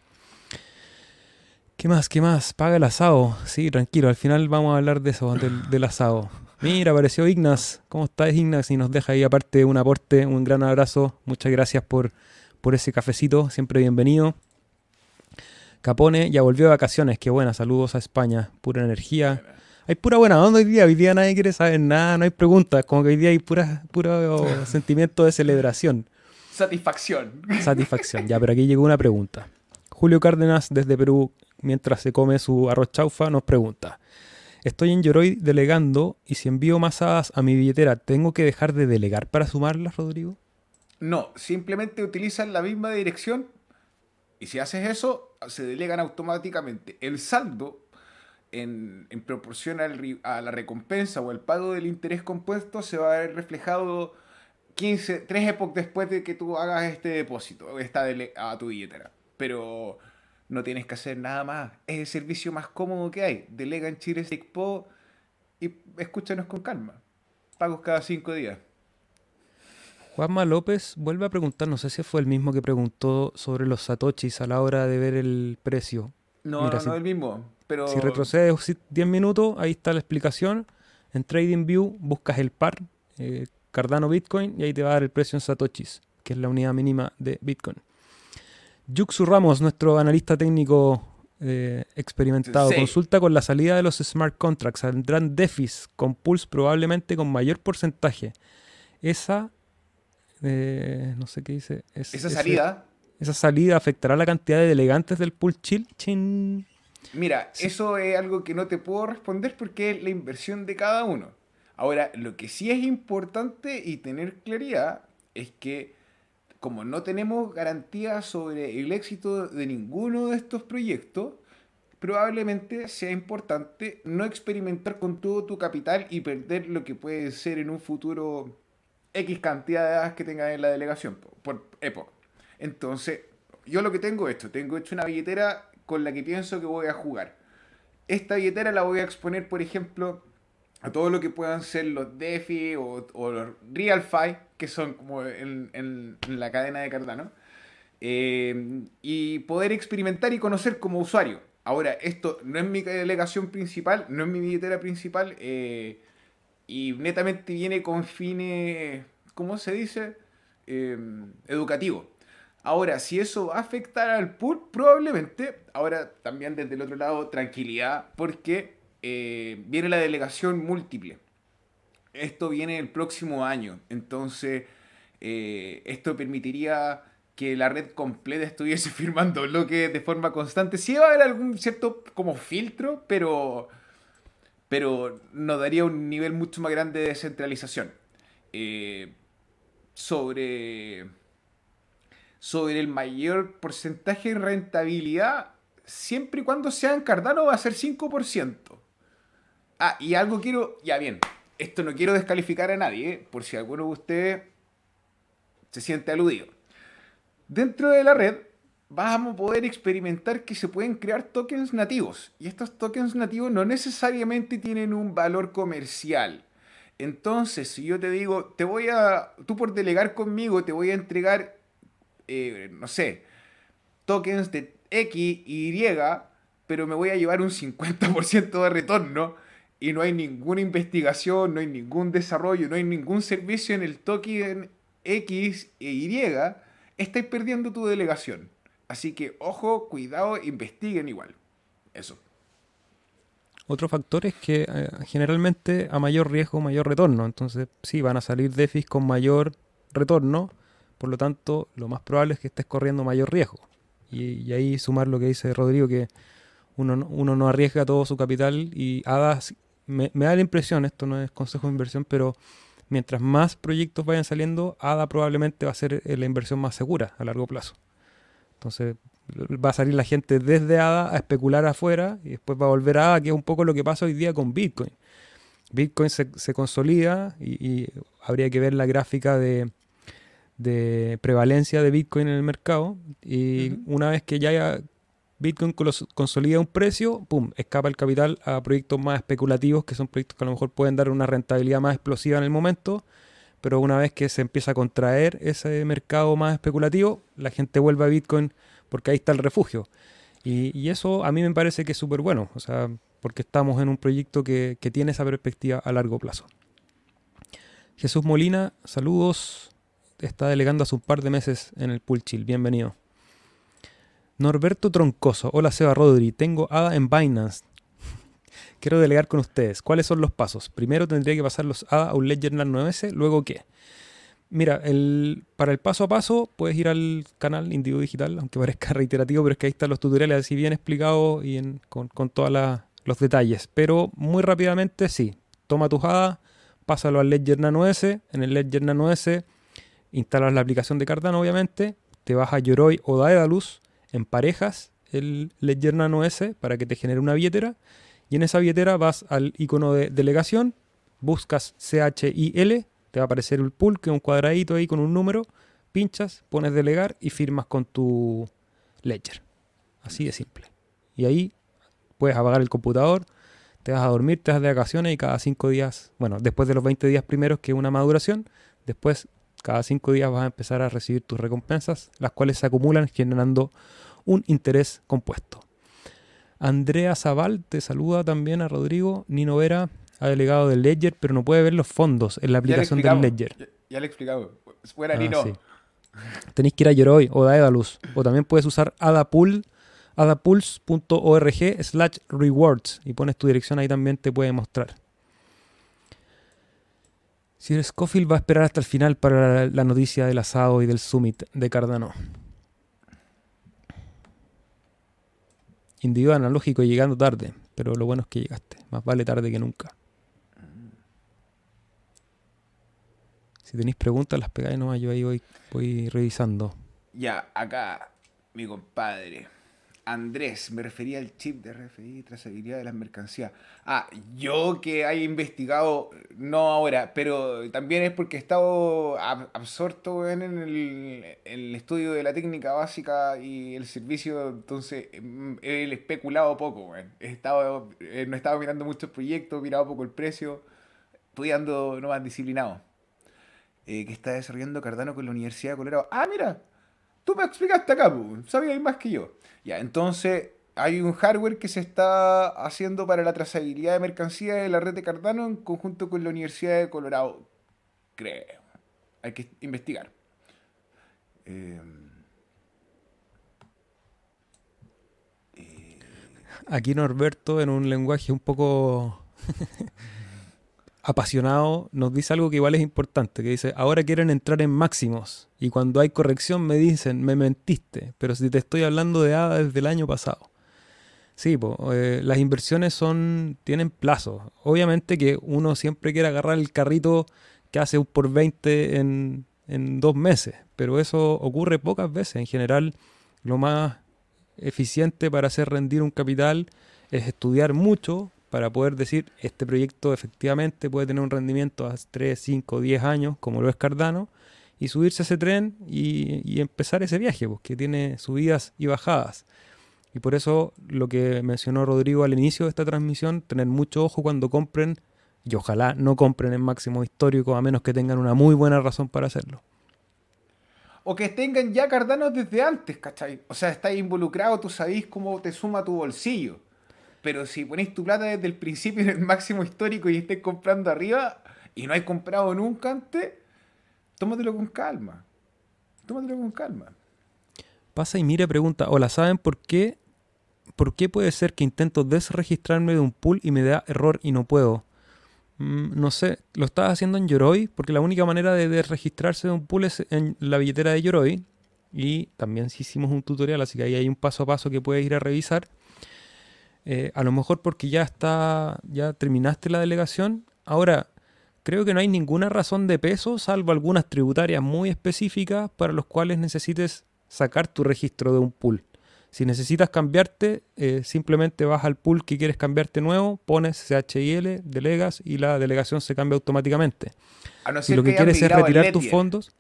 ¿Qué más? ¿Qué más? Paga el asado. Sí, tranquilo, al final vamos a hablar de eso, del, asado. Mira, apareció Ignas. ¿Cómo estás, Ignas? Y nos deja ahí aparte un aporte, un gran abrazo. Muchas gracias por, por ese cafecito, siempre bienvenido. Capone ya volvió de vacaciones, qué buena, saludos a España, pura energía. Hay pura buena onda hoy día, hoy día nadie quiere saber nada, no hay preguntas, como que hoy día hay pura, puro sentimiento de celebración. Satisfacción. Satisfacción, ya, pero aquí llegó una pregunta. Julio Cárdenas desde Perú, mientras se come su arroz chaufa, nos pregunta. Estoy en Yoroi delegando y si envío más hadas a mi billetera, ¿tengo que dejar de delegar para sumarlas, Rodrigo? No, simplemente utilizan la misma dirección y si haces eso, se delegan automáticamente. El saldo, en, proporción a la recompensa o el pago del interés compuesto, se va a ver reflejado 15, 3 épocas después de que tú hagas este depósito esta a tu billetera. Pero no tienes que hacer nada más. Es el servicio más cómodo que hay. Delega en Chile y escúchanos con calma. Pagos cada 5 días. Juanma López vuelve a preguntar, no sé si fue el mismo que preguntó sobre los satoshis a la hora de ver el precio. No, no, no el mismo. Pero... Si retrocedes 10 minutos, ahí está la explicación. En TradingView buscas el par eh, Cardano Bitcoin y ahí te va a dar el precio en satoshis, que es la unidad mínima de Bitcoin. Yuxu Ramos, nuestro analista técnico eh, experimentado, consulta con la salida de los smart contracts. Saldrán DeFis con pools probablemente con mayor porcentaje. Esa no sé qué dice. esa salida. esa salida afectará la cantidad de delegantes del pool chill. Chin. Mira, eso es algo que no te puedo responder porque es la inversión de cada uno. Ahora, lo que sí es importante y tener claridad es que como no tenemos garantía sobre el éxito de ninguno de estos proyectos, probablemente sea importante no experimentar con todo tu capital y perder lo que puede ser en un futuro X cantidad de edades que tengan en la delegación por época. Entonces, yo lo que tengo esto, tengo hecho una billetera con la que pienso que voy a jugar. Esta billetera la voy a exponer, por ejemplo, a todo lo que puedan ser los DeFi o, los RealFi, que son como en, la cadena de Cardano, eh, y poder experimentar y conocer como usuario. Ahora, esto no es mi delegación principal, no es mi billetera principal. Eh, y netamente viene con fines, ¿cómo se dice? Em, educativo. Ahora, si eso va a afectar al pool, probablemente. Ahora, también desde el otro lado, tranquilidad, porque eh, viene la delegación múltiple. Esto viene el próximo año. Entonces, eh, esto permitiría que la red completa estuviese firmando bloques de forma constante. Sí va a haber algún cierto como filtro, pero, pero nos daría un nivel mucho más grande de descentralización. Eh, sobre, sobre el mayor porcentaje de rentabilidad, siempre y cuando sea en Cardano va a ser 5%. Ah, y algo quiero, ya bien, esto no quiero descalificar a nadie, ¿eh? por si alguno de ustedes se siente aludido. Dentro de la red vamos a poder experimentar que se pueden crear tokens nativos. Y estos tokens nativos no necesariamente tienen un valor comercial. Entonces, si yo te digo, te voy a, tú por delegar conmigo, te voy a entregar, eh, no sé, tokens de X y Y, pero me voy a llevar un 50% de retorno y no hay ninguna investigación, no hay ningún desarrollo, no hay ningún servicio en el token X e Y, estáis perdiendo tu delegación. Así que ojo, cuidado, investiguen igual. Eso. Otro factor es que eh, generalmente a mayor riesgo, mayor retorno. Entonces, sí, van a salir DeFi con mayor retorno. Por lo tanto, lo más probable es que estés corriendo mayor riesgo. Y, ahí sumar lo que dice Rodrigo, que uno, no arriesga todo su capital y ADA, me, me da la impresión, esto no es consejo de inversión, pero mientras más proyectos vayan saliendo, ADA probablemente va a ser eh, la inversión más segura a largo plazo. Entonces va a salir la gente desde ADA a especular afuera y después va a volver a ADA, que es un poco lo que pasa hoy día con Bitcoin. Bitcoin se, consolida y, habría que ver la gráfica de, prevalencia de Bitcoin en el mercado y una vez que ya haya Bitcoin consolida un precio, pum, escapa el capital a proyectos más especulativos, que son proyectos que a lo mejor pueden dar una rentabilidad más explosiva en el momento, pero una vez que se empieza a contraer ese mercado más especulativo, la gente vuelve a Bitcoin porque ahí está el refugio. Y, eso a mí me parece que es súper bueno, o sea, porque estamos en un proyecto que, que tiene esa perspectiva a largo plazo. Jesús Molina, saludos. Está delegando hace un par de meses en el Pool Chill. Bienvenido. Norberto Troncoso. Hola Seba Rodri. Tengo ADA en Binance. Quiero delegar con ustedes. ¿Cuáles son los pasos? Primero tendría que pasar los a un Ledger 9S. Luego qué? Mira, el, para el paso a paso puedes ir al canal Indigo Digital, aunque parezca reiterativo, pero es que ahí están los tutoriales así bien explicados y con, todos los detalles. Pero muy rápidamente, sí. Toma tus ADA, pásalo al Ledger Nano S. En el Ledger Nano S instalas la aplicación de Cardano, obviamente. Te vas a Yoroi o Daedalus emparejas el Ledger Nano S para que te genere una billetera y en esa billetera vas al icono de delegación, buscas CHIL, te va a aparecer el pool, que es un cuadradito ahí con un número, pinchas, pones delegar y firmas con tu Ledger. Así de simple. Y ahí puedes apagar el computador, te vas a dormir, te vas de vacaciones y cada cinco días, bueno, después de los 20 días primeros, que es una maduración, después cada cinco días vas a empezar a recibir tus recompensas, las cuales se acumulan generando un interés compuesto. Andrea Zaval te saluda también a Rodrigo. Nino Vera ha delegado del Ledger, pero no puede ver los fondos en la aplicación del Ledger. Ya, le he explicado. Fuera ah, Nino. Tenéis que ir a Yoroi o Daedalus. O también puedes usar Adapool, adapulse.org slash rewards y pones tu dirección ahí también te puede mostrar. Si Scofield va a esperar hasta el final para la noticia del asado y del summit de Cardano. Individual analógico llegando tarde, pero lo bueno es que llegaste. Más vale tarde que nunca. Si tenéis preguntas, las pegáis nomás, yo ahí voy, voy revisando. Ya, acá, mi compadre. Andrés, me refería al chip de RFI, trazabilidad de las mercancías. Ah, yo que haya investigado, no ahora, pero también es porque he estado absorto en el, estudio de la técnica básica y el servicio, entonces mm, he especulado poco, he estado, eh, no he estado mirando muchos proyectos, he mirado poco el precio, estudiando no más disciplinado. Eh, que está desarrollando Cardano con la Universidad de Colorado. Ah, mira, tú me explicaste acá, sabías más que yo. Ya, entonces, hay un hardware que se está haciendo para la trazabilidad de mercancía de la red de Cardano en conjunto con la Universidad de Colorado. Creo. Hay que investigar. Eh, Aquí Norberto, en un lenguaje un poco apasionado, nos dice algo que igual es importante, que dice, ahora quieren entrar en máximos y cuando hay corrección me dicen, me mentiste, pero si te estoy hablando de ADA desde el año pasado. Sí, eh, las inversiones son tienen plazos. Obviamente que uno siempre quiere agarrar el carrito que hace un por 20 en, en dos meses, pero eso ocurre pocas veces. En general, lo más eficiente para hacer rendir un capital es estudiar mucho para poder decir este proyecto efectivamente puede tener un rendimiento a 3, 5, 10 años, como lo es Cardano, y subirse a ese tren y, empezar ese viaje, porque pues, tiene subidas y bajadas. Y por eso lo que mencionó Rodrigo al inicio de esta transmisión, tener mucho ojo cuando compren y ojalá no compren en máximo histórico a menos que tengan una muy buena razón para hacerlo. O que tengan ya Cardano desde antes, ¿cachai? O sea, estáis involucrado, tú sabéis cómo te suma tu bolsillo. Pero si ponéis tu plata desde el principio en el máximo histórico y estés comprando arriba y no hay comprado nunca antes, tómatelo con calma. Tómatelo con calma. Pasa y mire, pregunta, hola, ¿saben por qué ¿por qué puede ser que intento desregistrarme de un pool y me da error y no puedo? Mm, no sé, lo estás haciendo en Yoroi, porque la única manera de desregistrarse de un pool es en la billetera de Yoroi. Y también si hicimos un tutorial, así que ahí hay un paso a paso que puedes ir a revisar. Eh, a lo mejor porque ya está, ya terminaste la delegación. Ahora, creo que no hay ninguna razón de peso, salvo algunas tributarias muy específicas para los cuales necesites sacar tu registro de un pool. Si necesitas cambiarte, eh, simplemente vas al pool que quieres cambiarte nuevo, pones CHIL, delegas y la delegación se cambia automáticamente. si lo que, quieres es retirar tus fondos.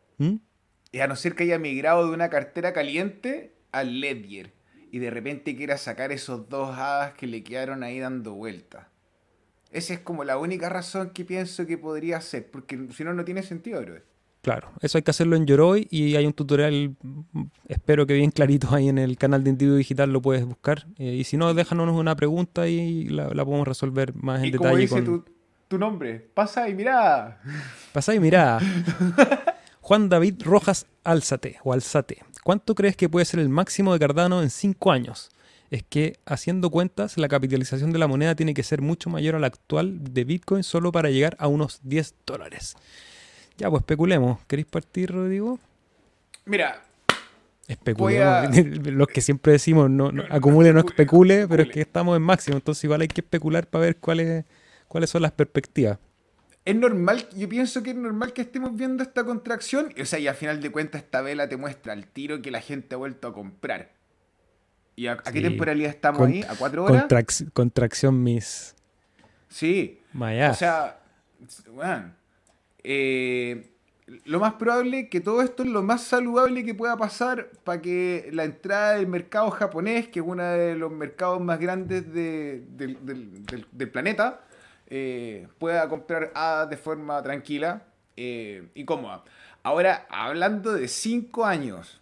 Y a no ser que haya migrado de una cartera caliente al Ledger y de repente quieras sacar esos dos hadas que le quedaron ahí dando vuelta. Esa es como la única razón que pienso que podría ser, porque si no, no tiene sentido, bro. Claro, eso hay que hacerlo en Yoroi y hay un tutorial, espero que bien clarito ahí en el canal de Individuo Digital lo puedes buscar. Eh, y si no, déjanos una pregunta y la, podemos resolver más en detalle. Como dice tu, nombre, pasa y mira. Pasa y mira. Juan David Rojas Alzate o Alzate. ¿Cuánto crees que puede ser el máximo de Cardano en 5 años? Es que haciendo cuentas, la capitalización de la moneda tiene que ser mucho mayor a la actual de Bitcoin solo para llegar a unos 10 dólares. Ya, pues especulemos. ¿Queréis partir, Rodrigo? Mira. Especulemos. Los que siempre decimos, no, acumule, no especule, pero es que estamos en máximo, entonces igual hay que especular para ver cuáles, cuáles son las perspectivas. Es normal, yo pienso que es normal que estemos viendo esta contracción. O sea, y al final de cuentas esta vela te muestra el tiro que la gente ha vuelto a comprar. ¿Y a, qué temporalidad estamos ahí? ¿A cuatro horas? contracción mis. Sí. O sea, bueno, eh, lo más probable que todo esto es lo más saludable que pueda pasar para que la entrada del mercado japonés, que es uno de los mercados más grandes del, planeta, eh, pueda comprar hadas de forma tranquila eh, y cómoda. Ahora, hablando de 5 años,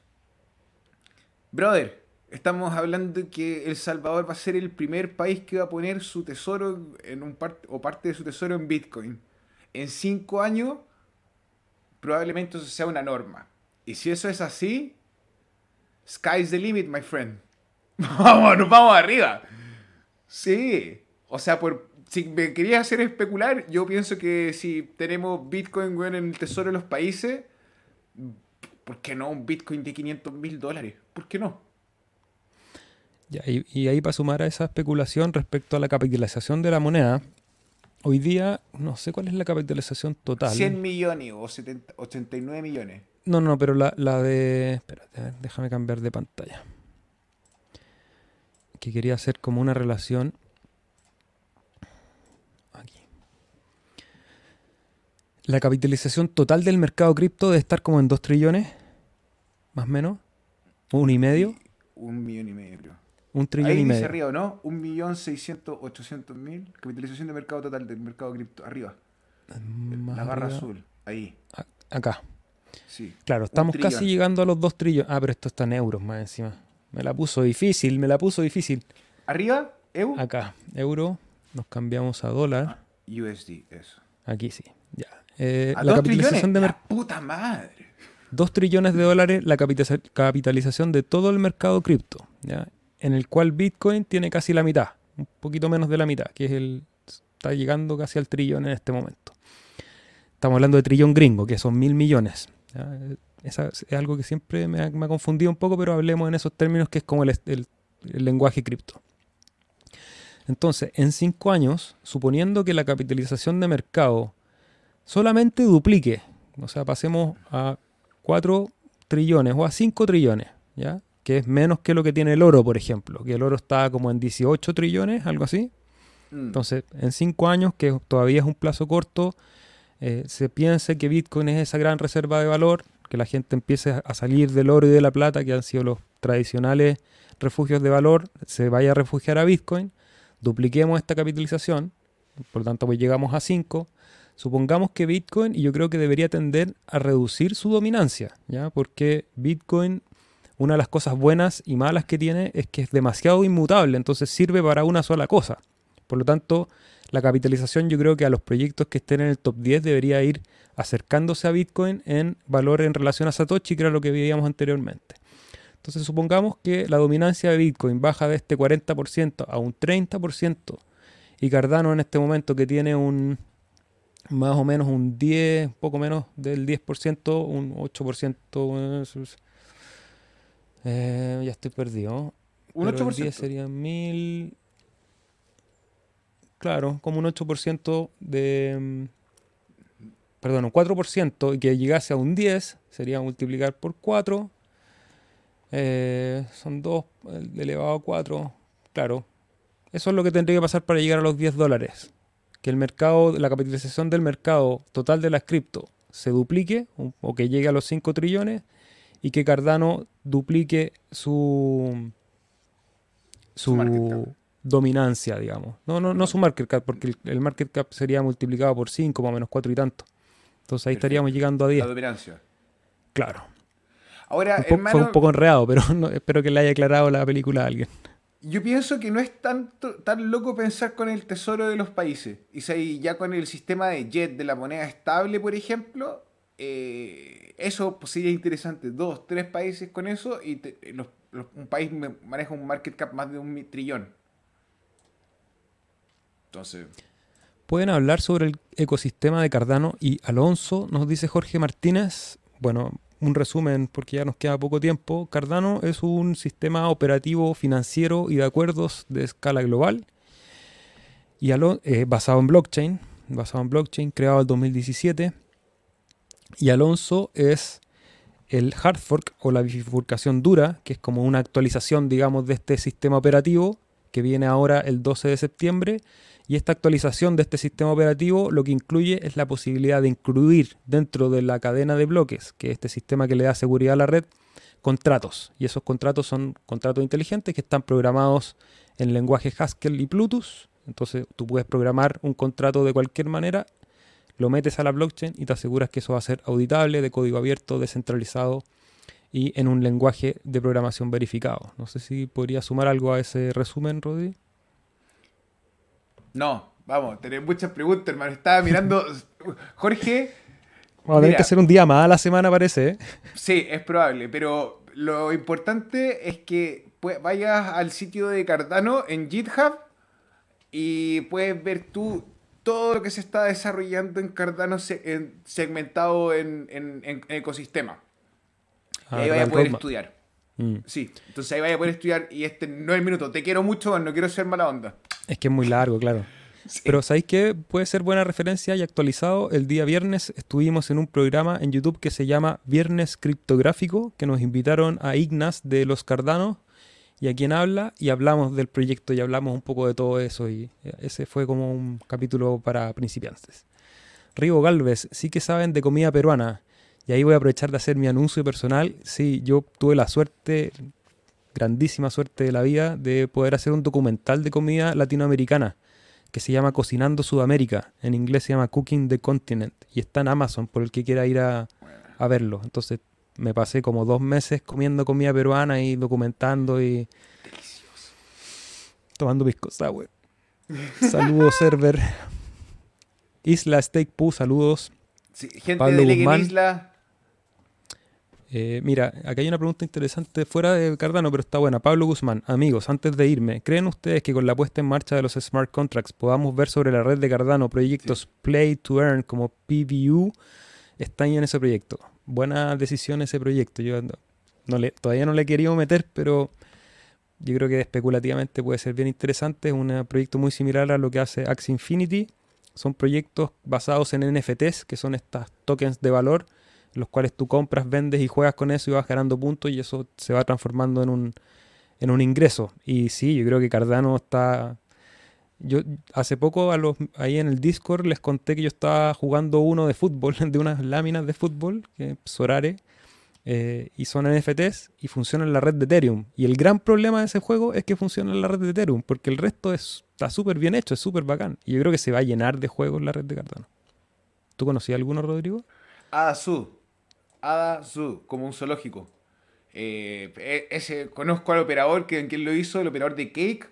brother, estamos hablando que El Salvador va a ser el primer país que va a poner su tesoro en un o parte de su tesoro en Bitcoin en cinco años probablemente eso sea una norma. Y si eso es así, sky's the limit, my friend. vamos, nos vamos arriba. Sí. O sea, por, si me querías hacer especular, yo pienso que si tenemos Bitcoin en el tesoro de los países, ¿por qué no un Bitcoin de 500 mil dólares? ¿Por qué no? y, y, ahí para sumar a esa especulación respecto a la capitalización de la moneda, Hoy día, no sé cuál es la capitalización total. 100 millones o 89 millones. No, no, pero la, de... Espérate, déjame cambiar de pantalla. Que quería hacer como una relación... Aquí. La capitalización total del mercado cripto debe estar como en 2 trillones, más o menos. Un y medio. Un millón y medio, creo. Un trillón Ahí y dice arriba, ¿no? Un millón seiscientos, ochocientos mil. Capitalización de mercado total del mercado cripto. Arriba. la barra azul. Ahí. acá. Sí. Claro, estamos casi llegando a los dos trillones. Ah, pero esto está en euros más encima. Me la puso difícil, me la puso difícil. ¿Arriba? ¿EU? Acá, euro, nos cambiamos a dólar. Ah, USD, eso. Aquí sí, ya. Eh, ¿A la dos capitalización trillones? de ¡La mercado. puta madre! 2 trillones de dólares la capitaliza- capitalización de todo el mercado cripto, ¿ya? en el cual Bitcoin tiene casi la mitad, un poquito menos de la mitad, que es el está llegando casi al trillón en este momento. Estamos hablando de trillón gringo, que son mil millones. ¿ya? Esa es algo que siempre me ha, me ha confundido un poco, pero hablemos en esos términos que es como el, el- el lenguaje cripto. Entonces, en cinco años, suponiendo que la capitalización de mercado solamente duplique, o sea, pasemos a 4 trillones o a 5 trillones, ¿ya? Que es menos que lo que tiene el oro, por ejemplo, que el oro está como en 18 trillones, algo así. Mm. Entonces, en 5 años, que todavía es un plazo corto, eh, se piense que Bitcoin es esa gran reserva de valor, que la gente empiece a salir del oro y de la plata, que han sido los tradicionales refugios de valor, se vaya a refugiar a Bitcoin, dupliquemos esta capitalización, por lo tanto, pues llegamos a 5. Supongamos que Bitcoin, y yo creo que debería tender a reducir su dominancia, ¿ya? Porque Bitcoin, una de las cosas buenas y malas que tiene es que es demasiado inmutable, entonces sirve para una sola cosa. Por lo tanto, la capitalización yo creo que a los proyectos que estén en el top 10 debería ir acercándose a Bitcoin en valor en relación a Satoshi, que era lo que veíamos anteriormente. Entonces supongamos que la dominancia de Bitcoin baja de este 40% a un 30% y Cardano en este momento que tiene un más o menos un 10, poco menos del 10%, un 8%, eso es- eh, ya estoy perdido. Un Pero el 8%. 10 serían 1000. Claro, como un 8% de. mm, Perdón, un 4% y que llegase a un 10 sería multiplicar por 4. eh, son 2 elevado a 4. Claro. Eso es lo que tendría que pasar para llegar a los 10 dólares. Que el mercado, la capitalización del mercado total de las cripto se duplique o- que llegue a los 5 trillones y que Cardano duplique su Su dominancia, digamos. No, no, no su market cap, porque el, el market cap sería multiplicado por 5, más o menos 4 y tanto. Entonces ahí Perfecto. estaríamos llegando a 10. La dominancia. Claro. Ahora, Un po- hermano, fue un poco enredado, pero no- espero que le haya aclarado la película a alguien. Yo pienso que no es tanto, tan loco pensar con el tesoro de los países. Y si ya con el sistema de jet de la moneda estable, por ejemplo, eh, eso pues, sería interesante. Dos, tres países con eso y te- los- un país maneja un market cap más de un trillón. Entonces, Pueden hablar sobre el ecosistema de Cardano y Alonso, nos dice Jorge Martínez. Bueno, un resumen porque ya nos queda poco tiempo. Cardano es un sistema operativo financiero y de acuerdos de escala global y Alo- eh, basado en blockchain, basado en blockchain, creado en 2017. Y Alonso es el hard fork o la bifurcación dura, que es como una actualización, digamos, de este sistema operativo que viene ahora el 12 de septiembre. Y esta actualización de este sistema operativo lo que incluye es la posibilidad de incluir dentro de la cadena de bloques, que es este sistema que le da seguridad a la red, contratos. Y esos contratos son contratos inteligentes que están programados en lenguaje Haskell y Bluetooth. Entonces tú puedes programar un contrato de cualquier manera, lo metes a la blockchain y te aseguras que eso va a ser auditable, de código abierto, descentralizado y en un lenguaje de programación verificado. No sé si podría sumar algo a ese resumen, Rodri. No, vamos, tenés muchas preguntas, hermano. Estaba mirando. Jorge, Vamos a tener que hacer un día más a la semana, parece. ¿eh? Sí, es probable, pero lo importante es que pues, vayas al sitio de Cardano en GitHub y puedes ver tú todo lo que se está desarrollando en Cardano se- en- segmentado en, en- en ecosistema. Ah, y ahí vaya a poder estudiar. Mm. Sí, entonces ahí vaya a poder estudiar y este no es el minuto. Te quiero mucho, no quiero ser mala onda. Es que es muy largo, claro. Sí. Pero ¿sabéis qué? Puede ser buena referencia y actualizado. El día viernes estuvimos en un programa en YouTube que se llama Viernes Criptográfico, que nos invitaron a Ignas de los Cardano y a quien habla, y hablamos del proyecto y hablamos un poco de todo eso. Y eh, ese fue como un capítulo para principiantes. Rigo Galvez, sí que saben de comida peruana. Y ahí voy a aprovechar de hacer mi anuncio personal. Sí, yo tuve la suerte, grandísima suerte de la vida, de poder hacer un documental de comida latinoamericana que se llama Cocinando Sudamérica. En inglés se llama Cooking the Continent. Y está en Amazon por el que quiera ir a, a verlo. Entonces me pasé como dos meses comiendo comida peruana y documentando y Delicioso. tomando pisco sour. Saludos, server. Isla Steak Poo, saludos. Sí, gente Pablo de Guzmán. Isla. Eh, mira, acá hay una pregunta interesante fuera de Cardano, pero está buena. Pablo Guzmán, amigos, antes de irme, ¿creen ustedes que con la puesta en marcha de los smart contracts podamos ver sobre la red de Cardano proyectos Play to Earn como PVU? Están en ese proyecto. Buena decisión ese proyecto. Yo no, no le, todavía no le he querido meter, pero yo creo que especulativamente puede ser bien interesante. Es un proyecto muy similar a lo que hace Axie Infinity. Son proyectos basados en NFTs, que son estas tokens de valor los cuales tú compras, vendes y juegas con eso y vas ganando puntos y eso se va transformando en un, en un ingreso. Y sí, yo creo que Cardano está... Yo hace poco a los, ahí en el Discord les conté que yo estaba jugando uno de fútbol, de unas láminas de fútbol, que Sorare, eh, y son NFTs y funciona en la red de Ethereum. Y el gran problema de ese juego es que funciona en la red de Ethereum, porque el resto es, está súper bien hecho, es súper bacán. Y yo creo que se va a llenar de juegos la red de Cardano. ¿Tú conocías alguno, Rodrigo? Adasu. Adasu, como un zoológico. Eh, e- conozco al operador que quien lo hizo, el operador de Cake,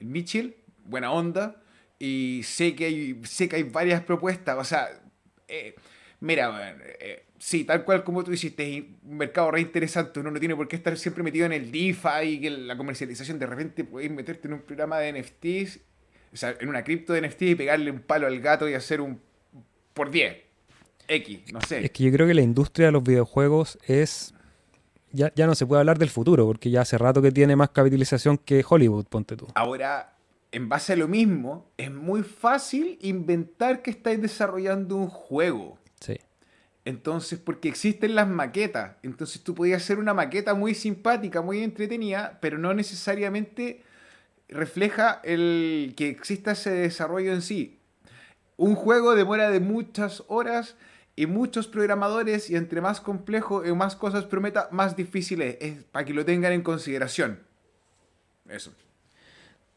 el Mitchell, buena onda. Y sé que hay, sé que hay varias propuestas. O sea, eh, mira, eh, sí, tal cual como tú hiciste, es un mercado re interesante. Uno no tiene por qué estar siempre metido en el DeFi y que la comercialización. De repente puedes meterte en un programa de NFTs, o sea, en una cripto de NFTs y pegarle un palo al gato y hacer un por 10. X, no sé. Es que yo creo que la industria de los videojuegos es. Ya, ya no se puede hablar del futuro, porque ya hace rato que tiene más capitalización que Hollywood, ponte tú. Ahora, en base a lo mismo, es muy fácil inventar que estáis desarrollando un juego. Sí. Entonces, porque existen las maquetas. Entonces tú podías hacer una maqueta muy simpática, muy entretenida, pero no necesariamente refleja el que exista ese desarrollo en sí. Un juego demora de muchas horas y muchos programadores y entre más complejo y más cosas prometa, más difícil es, es para que lo tengan en consideración. Eso.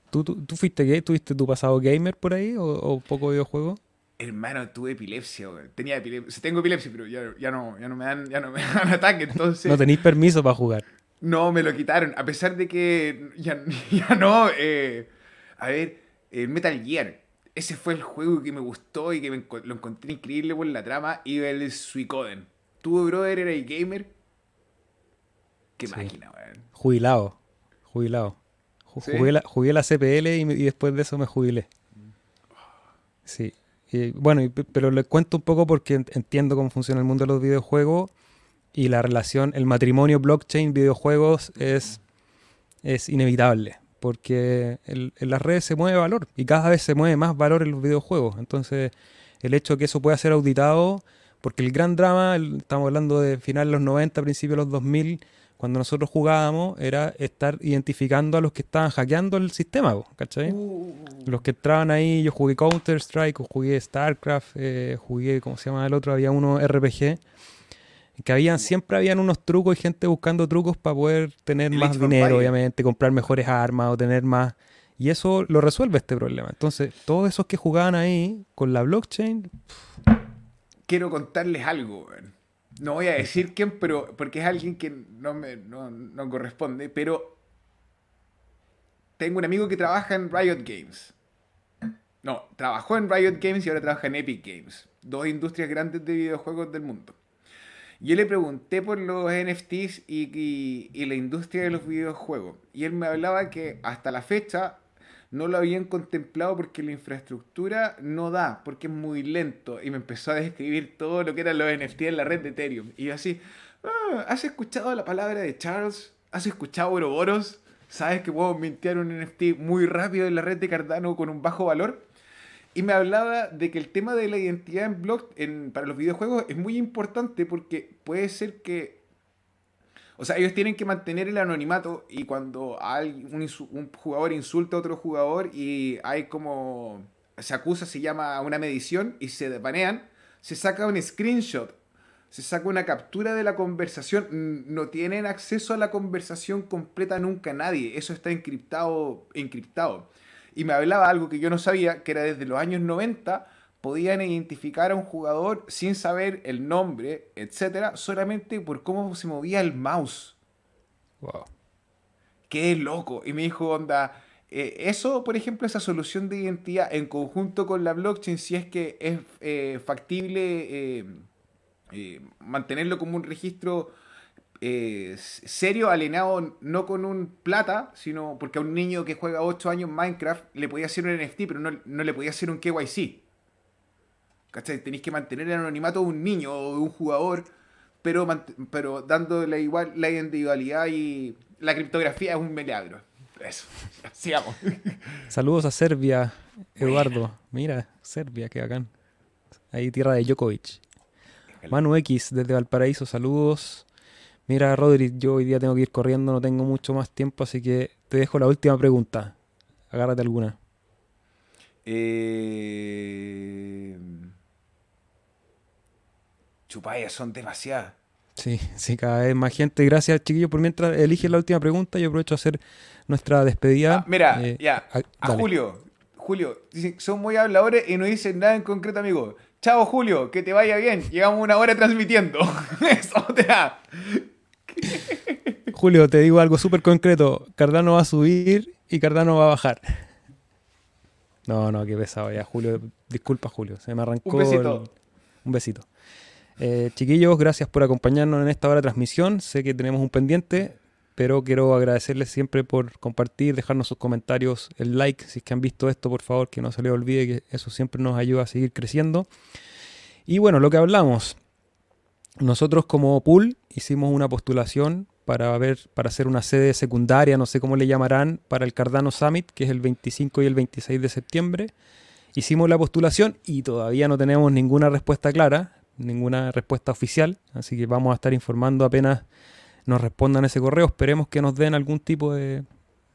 ¿Tú, tú, tú fuiste gay? ¿Tuviste tu pasado gamer por ahí o, o poco videojuego? Hermano, tuve epilepsia, weón. Tenía epilepsia. Tengo epilepsia, pero ya, ya no, ya no me dan, ya no me dan ataque, entonces. No tenéis permiso para jugar. No, me lo quitaron. A pesar de que ya, ya no. eh, a ver, el Metal Gear. Ese fue el juego que me gustó y que me lo encontré increíble por la trama. Y el Suicoden. ¿Tu brother era el gamer? Qué Sí. máquina, weón. Jubilado. Jubilado. Ju- ¿Sí? Jugué, la, jugué la CPL y, me- y después de eso me jubilé. Sí. Y, bueno, y pero les cuento un poco porque en- entiendo cómo funciona el mundo de los videojuegos y la relación, el matrimonio blockchain-videojuegos es, es inevitable. Porque el- en las redes se mueve valor y cada vez se mueve más valor en los videojuegos. Entonces, el hecho de que eso pueda ser auditado, porque el gran drama, el- estamos hablando de finales de los 90, principios de los 2000, cuando nosotros jugábamos, era estar identificando a los que estaban hackeando el sistema, ¿cachai? Uh, Los que entraban ahí, yo jugué Counter-Strike, jugué StarCraft, eh, jugué, ¿cómo se llama el otro? Había uno RPG. Que habían, siempre habían unos trucos y gente buscando trucos para poder tener El más dinero, obviamente, comprar mejores armas o tener más. Y eso lo resuelve este problema. Entonces, todos esos que jugaban ahí con la blockchain, quiero contarles algo. No voy a decir quién, pero porque es alguien que no me no, no corresponde, pero tengo un amigo que trabaja en Riot Games. No, trabajó en Riot Games y ahora trabaja en Epic Games, dos industrias grandes de videojuegos del mundo. Yo le pregunté por los NFTs y, y- la industria de los videojuegos. Y él me hablaba que hasta la fecha no lo habían contemplado porque la infraestructura no da, porque es muy lento. Y me empezó a describir todo lo que eran los NFT en la red de Ethereum. Y yo así, "Ah, ¿has escuchado la palabra de Charles? ¿Has escuchado Ouroboros? ¿Sabes que puedo mintear un NFT muy rápido en la red de Cardano con un bajo valor? Y me hablaba de que el tema de la identidad en block en, para los videojuegos es muy importante porque puede ser que. O sea, ellos tienen que mantener el anonimato y cuando hay un, jugador insulta a otro jugador y hay como. Se acusa, se llama una medición y se banean, se saca un screenshot, se saca una captura de la conversación. No tienen acceso a la conversación completa nunca nadie. Eso está encriptado. encriptado. Y me hablaba algo que yo no sabía, que era desde los años 90 podían identificar a un jugador sin saber el nombre, etcétera, solamente por cómo se movía el mouse. Wow. Qué loco. Y me dijo, onda, eh, eso, por ejemplo, esa solución de identidad en conjunto con la blockchain, si es que es eh, factible eh, mantenerlo como un registro serio, alineado no con un plata, sino porque a un niño que juega 8 años Minecraft le podía hacer un NFT, pero no, no le podía hacer un KYC. ¿Cachai? Tenéis que mantener el anonimato de un niño o de un jugador, pero, pero dándole igual la individualidad y la criptografía es un milagro. Eso, sigamos. Saludos a Serbia, Eduardo. Mira, Serbia, qué bacán. Ahí tierra de Djokovic. Manu X desde Valparaíso, saludos. Mira, Rodri, yo hoy día tengo que ir corriendo, no tengo mucho más tiempo, así que te dejo la última pregunta. Agárrate alguna. Eh... Chupayas son demasiadas. Sí, sí, cada vez más gente. Gracias, chiquillos, por mientras eligen la última pregunta. Yo aprovecho a hacer nuestra despedida. Ah, mira, eh, ya. A, Julio. Julio, dicen, son muy habladores y no dicen nada en concreto, amigo. Chao, Julio, que te vaya bien. Llegamos una hora transmitiendo. Eso te da. Julio, te digo algo súper concreto. Cardano va a subir y Cardano va a bajar. No, no, qué pesado ya, Julio. Disculpa, Julio. Se me arrancó. Un besito. Un besito. Eh, chiquillos, gracias por acompañarnos en esta hora de transmisión. Sé que tenemos un pendiente, pero quiero agradecerles siempre por compartir, dejarnos sus comentarios, el like, si es que han visto esto, por favor, que no se les olvide que eso siempre nos ayuda a seguir creciendo. Y bueno, lo que hablamos. Nosotros como pool hicimos una postulación para ver, para hacer una sede secundaria, no sé cómo le llamarán, para el Cardano Summit, que es el 25 y el 26 de septiembre. Hicimos la postulación y todavía no tenemos ninguna respuesta clara ninguna respuesta oficial, así que vamos a estar informando apenas nos respondan ese correo. Esperemos que nos den algún tipo de,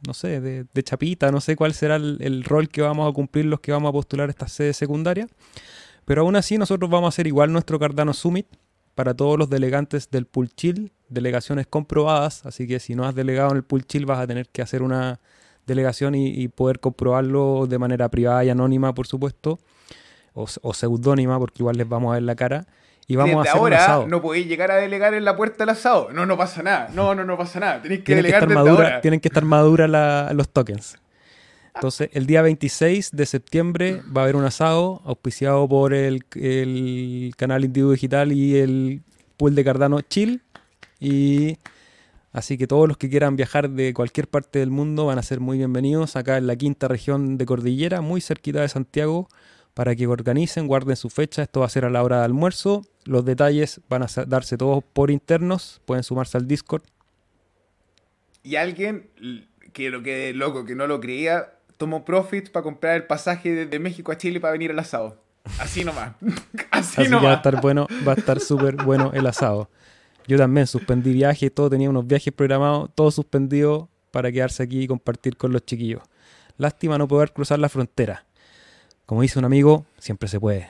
no sé, de, chapita, no sé cuál será el, rol que vamos a cumplir los que vamos a postular esta sede secundaria. Pero aún así nosotros vamos a hacer igual nuestro Cardano Summit para todos los delegantes del Pool Chill, delegaciones comprobadas, así que si no has delegado en el Pool Chill vas a tener que hacer una delegación y poder comprobarlo de manera privada y anónima, por supuesto o, seudónima, porque igual les vamos a ver la cara. Y vamos a hacer ahora no podéis llegar a delegar en la puerta del asado. No, no pasa nada. No, no, no pasa nada. Tenéis que delegar que ahora. Tienen que estar maduras los tokens. Entonces, el día 26 de septiembre va a haber un asado auspiciado por el, canal Individuo Digital y el pool de Cardano Chill. Y así que todos los que quieran viajar de cualquier parte del mundo van a ser muy bienvenidos acá en la quinta región de Cordillera, muy cerquita de Santiago para que organicen, guarden su fecha. Esto va a ser a la hora de almuerzo. Los detalles van a darse todos por internos. Pueden sumarse al Discord. Y alguien, que lo que loco, que no lo creía, tomó profit para comprar el pasaje desde México a Chile para venir al asado. Así nomás. Así, nomás. va a estar bueno, va a estar súper bueno el asado. Yo también suspendí viajes, todo tenía unos viajes programados, todo suspendido para quedarse aquí y compartir con los chiquillos. Lástima no poder cruzar la frontera. Como dice un amigo, siempre se puede.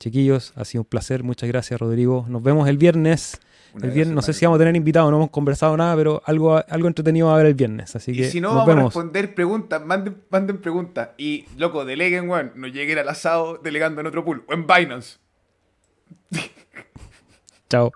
Chiquillos, ha sido un placer. Muchas gracias, Rodrigo. Nos vemos el viernes. El viernes, no sé si vamos a tener invitados, no hemos conversado nada, pero algo, algo entretenido va a haber el viernes. Así que y si no, vamos a responder preguntas, manden, manden preguntas. Y, loco, deleguen, weón, no lleguen al asado delegando en otro pool o en Binance. Chao.